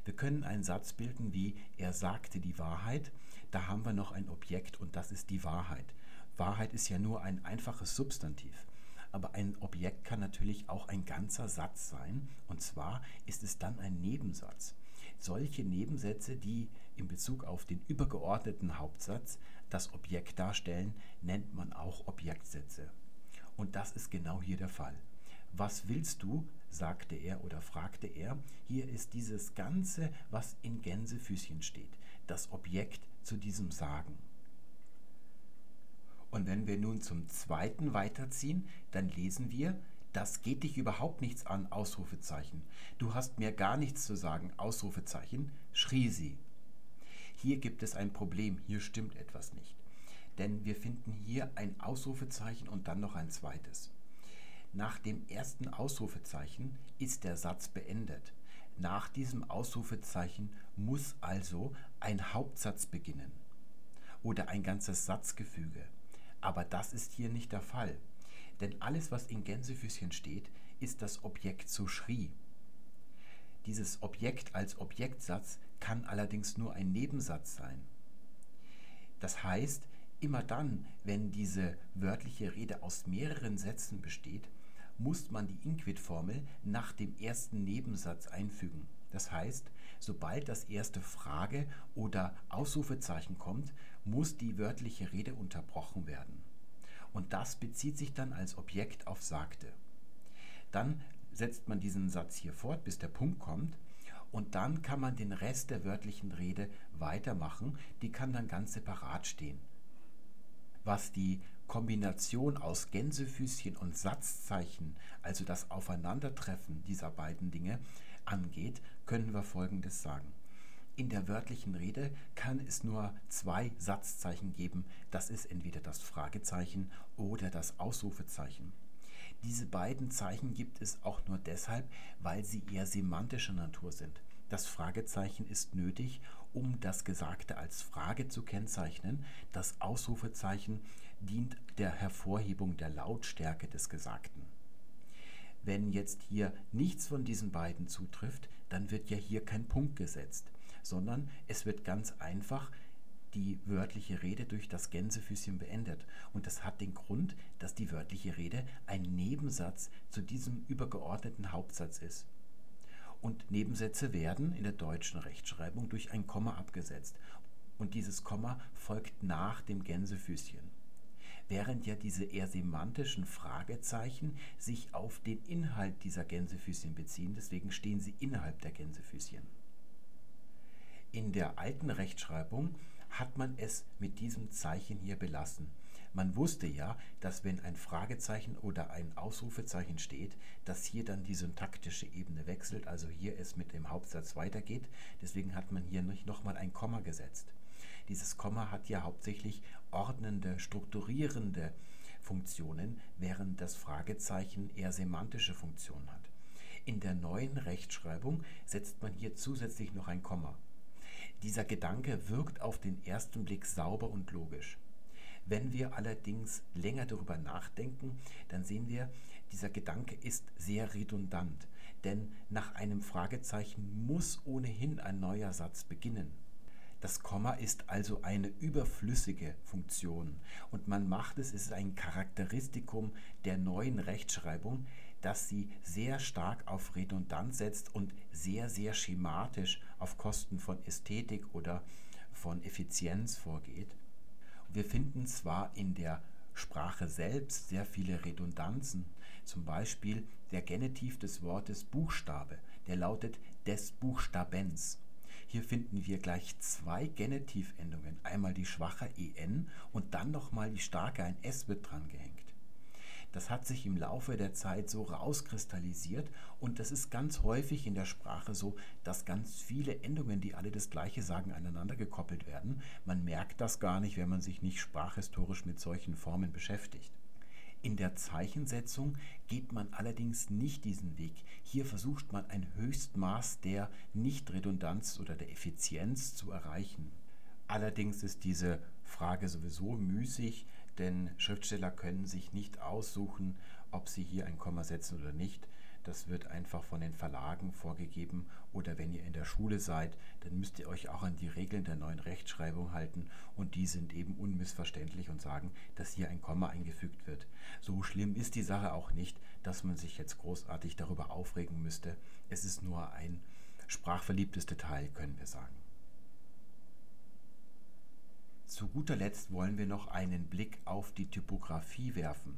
Wir können einen Satz bilden wie er sagte die Wahrheit da haben wir noch ein Objekt und das ist die Wahrheit. Wahrheit ist ja nur ein einfaches Substantiv. Aber ein Objekt kann natürlich auch ein ganzer Satz sein. Und zwar ist es dann ein Nebensatz. Solche Nebensätze, die in Bezug auf den übergeordneten Hauptsatz das Objekt darstellen, nennt man auch Objektsätze. Und das ist genau hier der Fall. Was willst du? Sagte er oder fragte er. Hier ist dieses Ganze, was in Gänsefüßchen steht. Das Objekt zu diesem Sagen. Und wenn wir nun zum zweiten weiterziehen, dann lesen wir, das geht dich überhaupt nichts an, Ausrufezeichen. Du hast mir gar nichts zu sagen, Ausrufezeichen, schrie sie. Hier gibt es ein Problem, hier stimmt etwas nicht. Denn wir finden hier ein Ausrufezeichen und dann noch ein zweites. Nach dem ersten Ausrufezeichen ist der Satz beendet. Nach diesem Ausrufezeichen muss also ein Hauptsatz beginnen oder ein ganzes Satzgefüge. Aber das ist hier nicht der Fall. Denn alles, was in Gänsefüßchen steht, ist das Objekt zu schrie. Dieses Objekt als Objektsatz kann allerdings nur ein Nebensatz sein. Das heißt, immer dann, wenn diese wörtliche Rede aus mehreren Sätzen besteht, muss man die Inquit-Formel nach dem ersten Nebensatz einfügen. Das heißt, sobald das erste Frage- oder Ausrufezeichen kommt, muss die wörtliche Rede unterbrochen werden. Und das bezieht sich dann als Objekt auf sagte. Dann setzt man diesen Satz hier fort, bis der Punkt kommt. Und dann kann man den Rest der wörtlichen Rede weitermachen. Die kann dann ganz separat stehen. Was die Kombination aus Gänsefüßchen und Satzzeichen, also das Aufeinandertreffen dieser beiden Dinge, angeht, können wir Folgendes sagen. In der wörtlichen Rede kann es nur zwei Satzzeichen geben. Das ist entweder das Fragezeichen oder das Ausrufezeichen. Diese beiden Zeichen gibt es auch nur deshalb, weil sie eher semantischer Natur sind. Das Fragezeichen ist nötig, um das Gesagte als Frage zu kennzeichnen. Das Ausrufezeichen dient der Hervorhebung der Lautstärke des Gesagten. Wenn jetzt hier nichts von diesen beiden zutrifft, dann wird ja hier kein Punkt gesetzt, sondern es wird ganz einfach die wörtliche Rede durch das Gänsefüßchen beendet. Und das hat den Grund, dass die wörtliche Rede ein Nebensatz zu diesem übergeordneten Hauptsatz ist. Und Nebensätze werden in der deutschen Rechtschreibung durch ein Komma abgesetzt. Und dieses Komma folgt nach dem Gänsefüßchen während ja diese eher semantischen Fragezeichen sich auf den Inhalt dieser Gänsefüßchen beziehen. Deswegen stehen sie innerhalb der Gänsefüßchen. In der alten Rechtschreibung hat man es mit diesem Zeichen hier belassen. Man wusste ja, dass wenn ein Fragezeichen oder ein Ausrufezeichen steht, dass hier dann die syntaktische Ebene wechselt, also hier es mit dem Hauptsatz weitergeht. Deswegen hat man hier nicht nochmal ein Komma gesetzt. Dieses Komma hat ja hauptsächlich ordnende, strukturierende Funktionen, während das Fragezeichen eher semantische Funktionen hat. In der neuen Rechtschreibung setzt man hier zusätzlich noch ein Komma. Dieser Gedanke wirkt auf den ersten Blick sauber und logisch. Wenn wir allerdings länger darüber nachdenken, dann sehen wir, dieser Gedanke ist sehr redundant, denn nach einem Fragezeichen muss ohnehin ein neuer Satz beginnen. Das Komma ist also eine überflüssige Funktion und man macht es, es ist ein Charakteristikum der neuen Rechtschreibung, dass sie sehr stark auf Redundanz setzt und sehr, sehr schematisch auf Kosten von Ästhetik oder von Effizienz vorgeht. Wir finden zwar in der Sprache selbst sehr viele Redundanzen, zum Beispiel der Genitiv des Wortes Buchstabe, der lautet des Buchstabens. Hier finden wir gleich zwei Genitivendungen, einmal die schwache en und dann nochmal die starke ein s wird dran gehängt. Das hat sich im Laufe der Zeit so rauskristallisiert und das ist ganz häufig in der Sprache so, dass ganz viele Endungen, die alle das gleiche sagen, aneinander gekoppelt werden. Man merkt das gar nicht, wenn man sich nicht sprachhistorisch mit solchen Formen beschäftigt. In der Zeichensetzung geht man allerdings nicht diesen Weg. Hier versucht man ein Höchstmaß der Nichtredundanz oder der Effizienz zu erreichen. Allerdings ist diese Frage sowieso müßig, denn Schriftsteller können sich nicht aussuchen, ob sie hier ein Komma setzen oder nicht. Das wird einfach von den Verlagen vorgegeben oder wenn ihr in der Schule seid, dann müsst ihr euch auch an die Regeln der neuen Rechtschreibung halten und die sind eben unmissverständlich und sagen, dass hier ein Komma eingefügt wird. So schlimm ist die Sache auch nicht, dass man sich jetzt großartig darüber aufregen müsste. Es ist nur ein sprachverliebtes Detail, können wir sagen. Zu guter Letzt wollen wir noch einen Blick auf die Typografie werfen.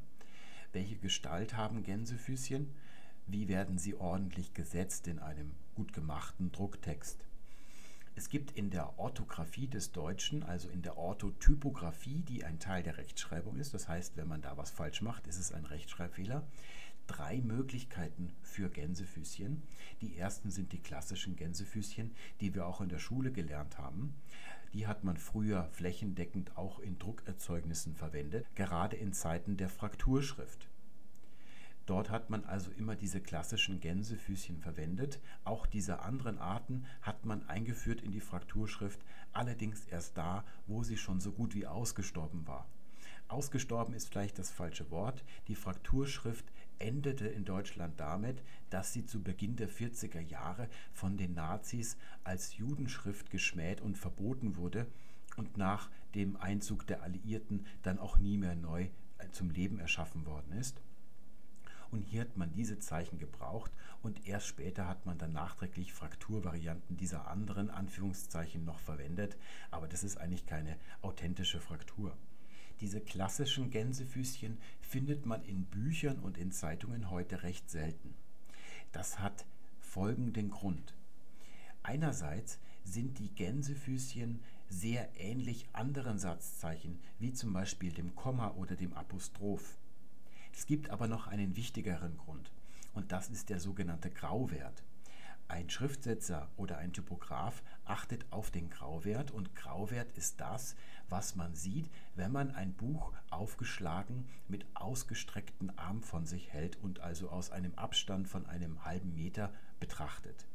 Welche Gestalt haben Gänsefüßchen? Wie werden sie ordentlich gesetzt in einem gut gemachten Drucktext? Es gibt in der Orthographie des Deutschen, also in der Orthotypografie, die ein Teil der Rechtschreibung ist, das heißt, wenn man da was falsch macht, ist es ein Rechtschreibfehler, drei Möglichkeiten für Gänsefüßchen. Die ersten sind die klassischen Gänsefüßchen, die wir auch in der Schule gelernt haben. Die hat man früher flächendeckend auch in Druckerzeugnissen verwendet, gerade in Zeiten der Frakturschrift. Dort hat man also immer diese klassischen Gänsefüßchen verwendet. Auch diese anderen Arten hat man eingeführt in die Frakturschrift, allerdings erst da, wo sie schon so gut wie ausgestorben war. Ausgestorben ist vielleicht das falsche Wort. Die Frakturschrift endete in Deutschland damit, dass sie zu Beginn der 40er Jahre von den Nazis als Judenschrift geschmäht und verboten wurde und nach dem Einzug der Alliierten dann auch nie mehr neu äh, zum Leben erschaffen worden ist. Und hier hat man diese Zeichen gebraucht und erst später hat man dann nachträglich Frakturvarianten dieser anderen Anführungszeichen noch verwendet, aber das ist eigentlich keine authentische Fraktur. Diese klassischen Gänsefüßchen findet man in Büchern und in Zeitungen heute recht selten. Das hat folgenden Grund. Einerseits sind die Gänsefüßchen sehr ähnlich anderen Satzzeichen, wie zum Beispiel dem Komma oder dem Apostroph. Es gibt aber noch einen wichtigeren Grund, und das ist der sogenannte Grauwert. Ein Schriftsetzer oder ein Typograf achtet auf den Grauwert und Grauwert ist das, was man sieht, wenn man ein Buch aufgeschlagen mit ausgestreckten Arm von sich hält und also aus einem Abstand von einem halben Meter betrachtet.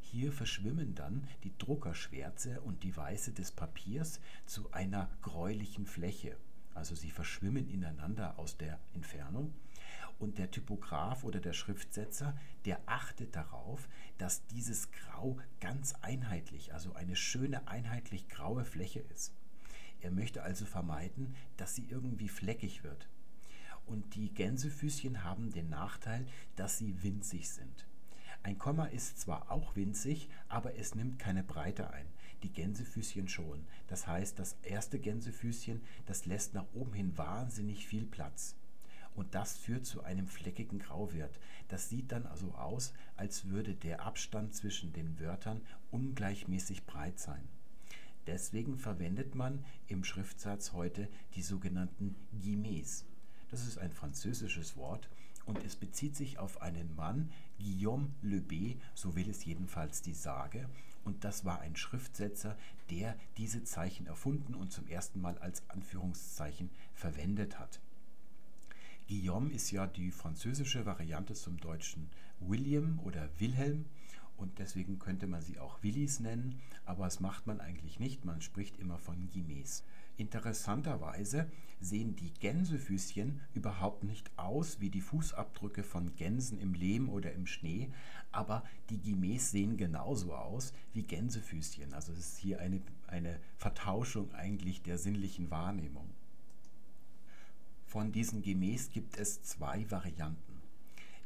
Hier verschwimmen dann die Druckerschwärze und die Weiße des Papiers zu einer gräulichen Fläche. Also sie verschwimmen ineinander aus der Entfernung und der Typograf oder der Schriftsetzer, der achtet darauf, dass dieses Grau ganz einheitlich, also eine schöne einheitlich graue Fläche ist. Er möchte also vermeiden, dass sie irgendwie fleckig wird. Und die Gänsefüßchen haben den Nachteil, dass sie winzig sind. Ein Komma ist zwar auch winzig, aber es nimmt keine Breite ein. Die Gänsefüßchen schon. Das heißt, das erste Gänsefüßchen, das lässt nach oben hin wahnsinnig viel Platz und das führt zu einem fleckigen Grauwert. Das sieht dann also aus, als würde der Abstand zwischen den Wörtern ungleichmäßig breit sein. Deswegen verwendet man im Schriftsatz heute die sogenannten Guillemets. Das ist ein französisches Wort und es bezieht sich auf einen Mann, Guillaume Le B, so will es jedenfalls die Sage, und das war ein Schriftsetzer, der diese Zeichen erfunden und zum ersten Mal als Anführungszeichen verwendet hat. Guillaume ist ja die französische Variante zum deutschen William oder Wilhelm und deswegen könnte man sie auch Willis nennen, aber das macht man eigentlich nicht, man spricht immer von Guimets. Interessanterweise sehen die Gänsefüßchen überhaupt nicht aus wie die Fußabdrücke von Gänsen im Lehm oder im Schnee, aber die Guimets sehen genauso aus wie Gänsefüßchen. Also es ist hier eine, eine Vertauschung eigentlich der sinnlichen Wahrnehmung. Von diesen Gemäß gibt es zwei Varianten.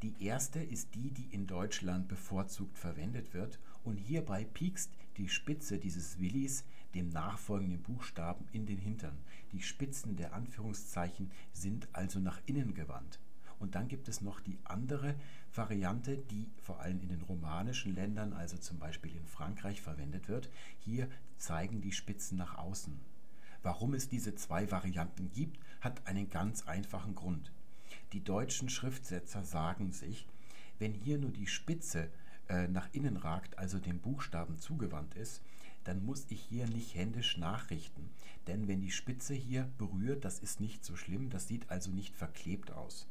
Die erste ist die, die in Deutschland bevorzugt verwendet wird und hierbei piekst die Spitze dieses Willis dem nachfolgenden Buchstaben in den Hintern. Die Spitzen der Anführungszeichen sind also nach innen gewandt. Und dann gibt es noch die andere Variante, die vor allem in den romanischen Ländern, also zum Beispiel in Frankreich, verwendet wird. Hier zeigen die Spitzen nach außen. Warum es diese zwei Varianten gibt, hat einen ganz einfachen Grund. Die deutschen Schriftsetzer sagen sich, wenn hier nur die Spitze äh, nach innen ragt, also dem Buchstaben zugewandt ist, dann muss ich hier nicht händisch nachrichten. Denn wenn die Spitze hier berührt, das ist nicht so schlimm, das sieht also nicht verklebt aus.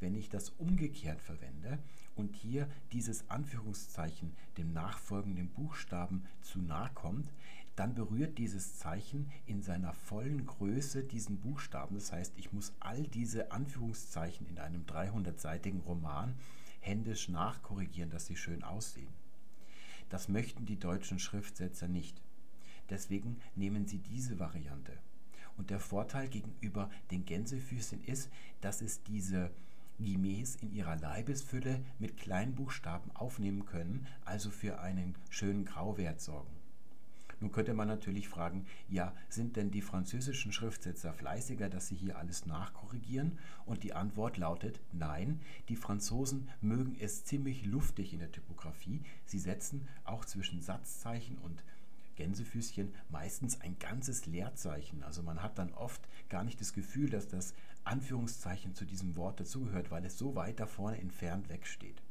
Wenn ich das umgekehrt verwende und hier dieses Anführungszeichen dem nachfolgenden Buchstaben zu nahe kommt, dann berührt dieses Zeichen in seiner vollen Größe diesen Buchstaben. Das heißt, ich muss all diese Anführungszeichen in einem 300-seitigen Roman händisch nachkorrigieren, dass sie schön aussehen. Das möchten die deutschen Schriftsetzer nicht. Deswegen nehmen sie diese Variante. Und der Vorteil gegenüber den Gänsefüßchen ist, dass es diese Guimets in ihrer Leibesfülle mit Kleinbuchstaben aufnehmen können, also für einen schönen Grauwert sorgen. Nun könnte man natürlich fragen, ja, sind denn die französischen Schriftsetzer fleißiger, dass sie hier alles nachkorrigieren? Und die Antwort lautet nein, die Franzosen mögen es ziemlich luftig in der Typografie. Sie setzen auch zwischen Satzzeichen und Gänsefüßchen meistens ein ganzes Leerzeichen. Also man hat dann oft gar nicht das Gefühl, dass das Anführungszeichen zu diesem Wort dazugehört, weil es so weit da vorne entfernt wegsteht.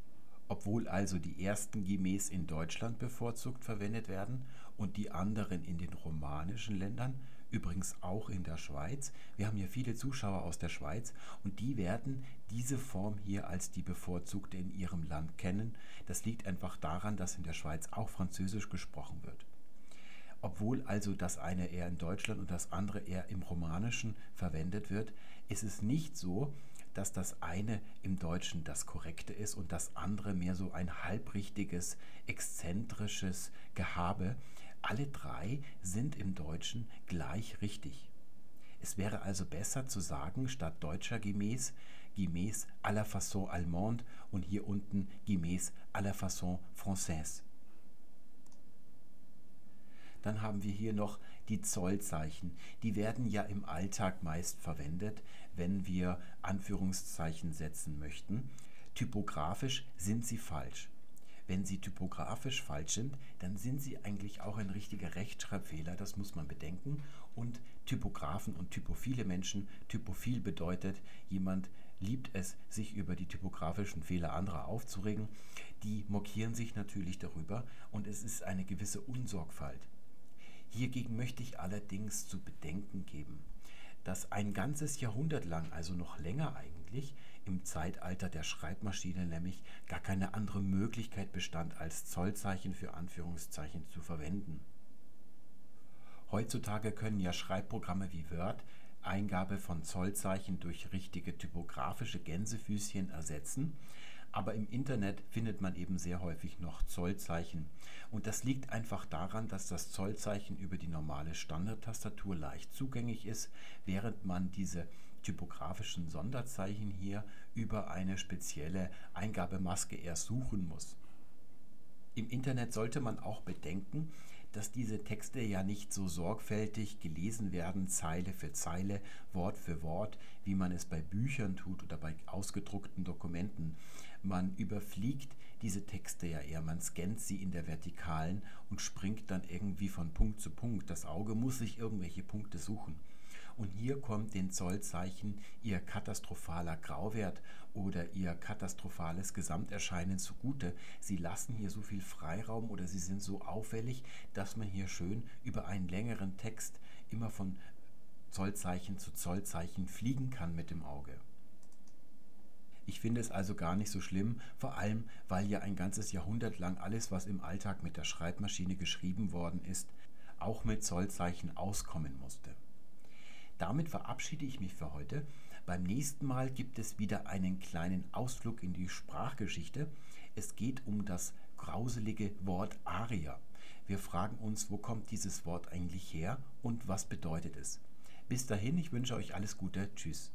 Obwohl also die ersten Gemäß in Deutschland bevorzugt verwendet werden und die anderen in den romanischen Ländern, übrigens auch in der Schweiz. Wir haben hier viele Zuschauer aus der Schweiz und die werden diese Form hier als die bevorzugte in ihrem Land kennen. Das liegt einfach daran, dass in der Schweiz auch Französisch gesprochen wird. Obwohl also das eine eher in Deutschland und das andere eher im Romanischen verwendet wird, ist es nicht so, dass das eine im Deutschen das Korrekte ist und das andere mehr so ein halbrichtiges, exzentrisches Gehabe. Alle drei sind im Deutschen gleich richtig. Es wäre also besser zu sagen, statt deutscher gemäß, gemäß à la façon allemande und hier unten gemäß à la façon française. Dann haben wir hier noch die Zollzeichen. Die werden ja im Alltag meist verwendet, wenn wir Anführungszeichen setzen möchten. Typografisch sind sie falsch. Wenn sie typografisch falsch sind, dann sind sie eigentlich auch ein richtiger Rechtschreibfehler, das muss man bedenken. Und Typografen und typophile Menschen, typophil bedeutet, jemand liebt es, sich über die typografischen Fehler anderer aufzuregen. Die mokieren sich natürlich darüber und es ist eine gewisse Unsorgfalt. Hiergegen möchte ich allerdings zu bedenken geben, dass ein ganzes Jahrhundert lang, also noch länger eigentlich, im Zeitalter der Schreibmaschine nämlich gar keine andere Möglichkeit bestand, als Zollzeichen für Anführungszeichen zu verwenden. Heutzutage können ja Schreibprogramme wie Word Eingabe von Zollzeichen durch richtige typografische Gänsefüßchen ersetzen, aber im Internet findet man eben sehr häufig noch Zollzeichen. Und das liegt einfach daran, dass das Zollzeichen über die normale Standardtastatur leicht zugänglich ist, während man diese typografischen Sonderzeichen hier über eine spezielle Eingabemaske erst suchen muss. Im Internet sollte man auch bedenken, dass diese Texte ja nicht so sorgfältig gelesen werden, Zeile für Zeile, Wort für Wort, wie man es bei Büchern tut oder bei ausgedruckten Dokumenten. Man überfliegt diese Texte ja eher, man scannt sie in der Vertikalen und springt dann irgendwie von Punkt zu Punkt. Das Auge muss sich irgendwelche Punkte suchen. Und hier kommt den Zollzeichen ihr katastrophaler Grauwert oder ihr katastrophales Gesamterscheinen zugute. Sie lassen hier so viel Freiraum oder sie sind so auffällig, dass man hier schön über einen längeren Text immer von Zollzeichen zu Zollzeichen fliegen kann mit dem Auge. Ich finde es also gar nicht so schlimm, vor allem weil ja ein ganzes Jahrhundert lang alles, was im Alltag mit der Schreibmaschine geschrieben worden ist, auch mit Zollzeichen auskommen musste. Damit verabschiede ich mich für heute. Beim nächsten Mal gibt es wieder einen kleinen Ausflug in die Sprachgeschichte. Es geht um das grauselige Wort Aria. Wir fragen uns, wo kommt dieses Wort eigentlich her und was bedeutet es? Bis dahin, ich wünsche euch alles Gute. Tschüss.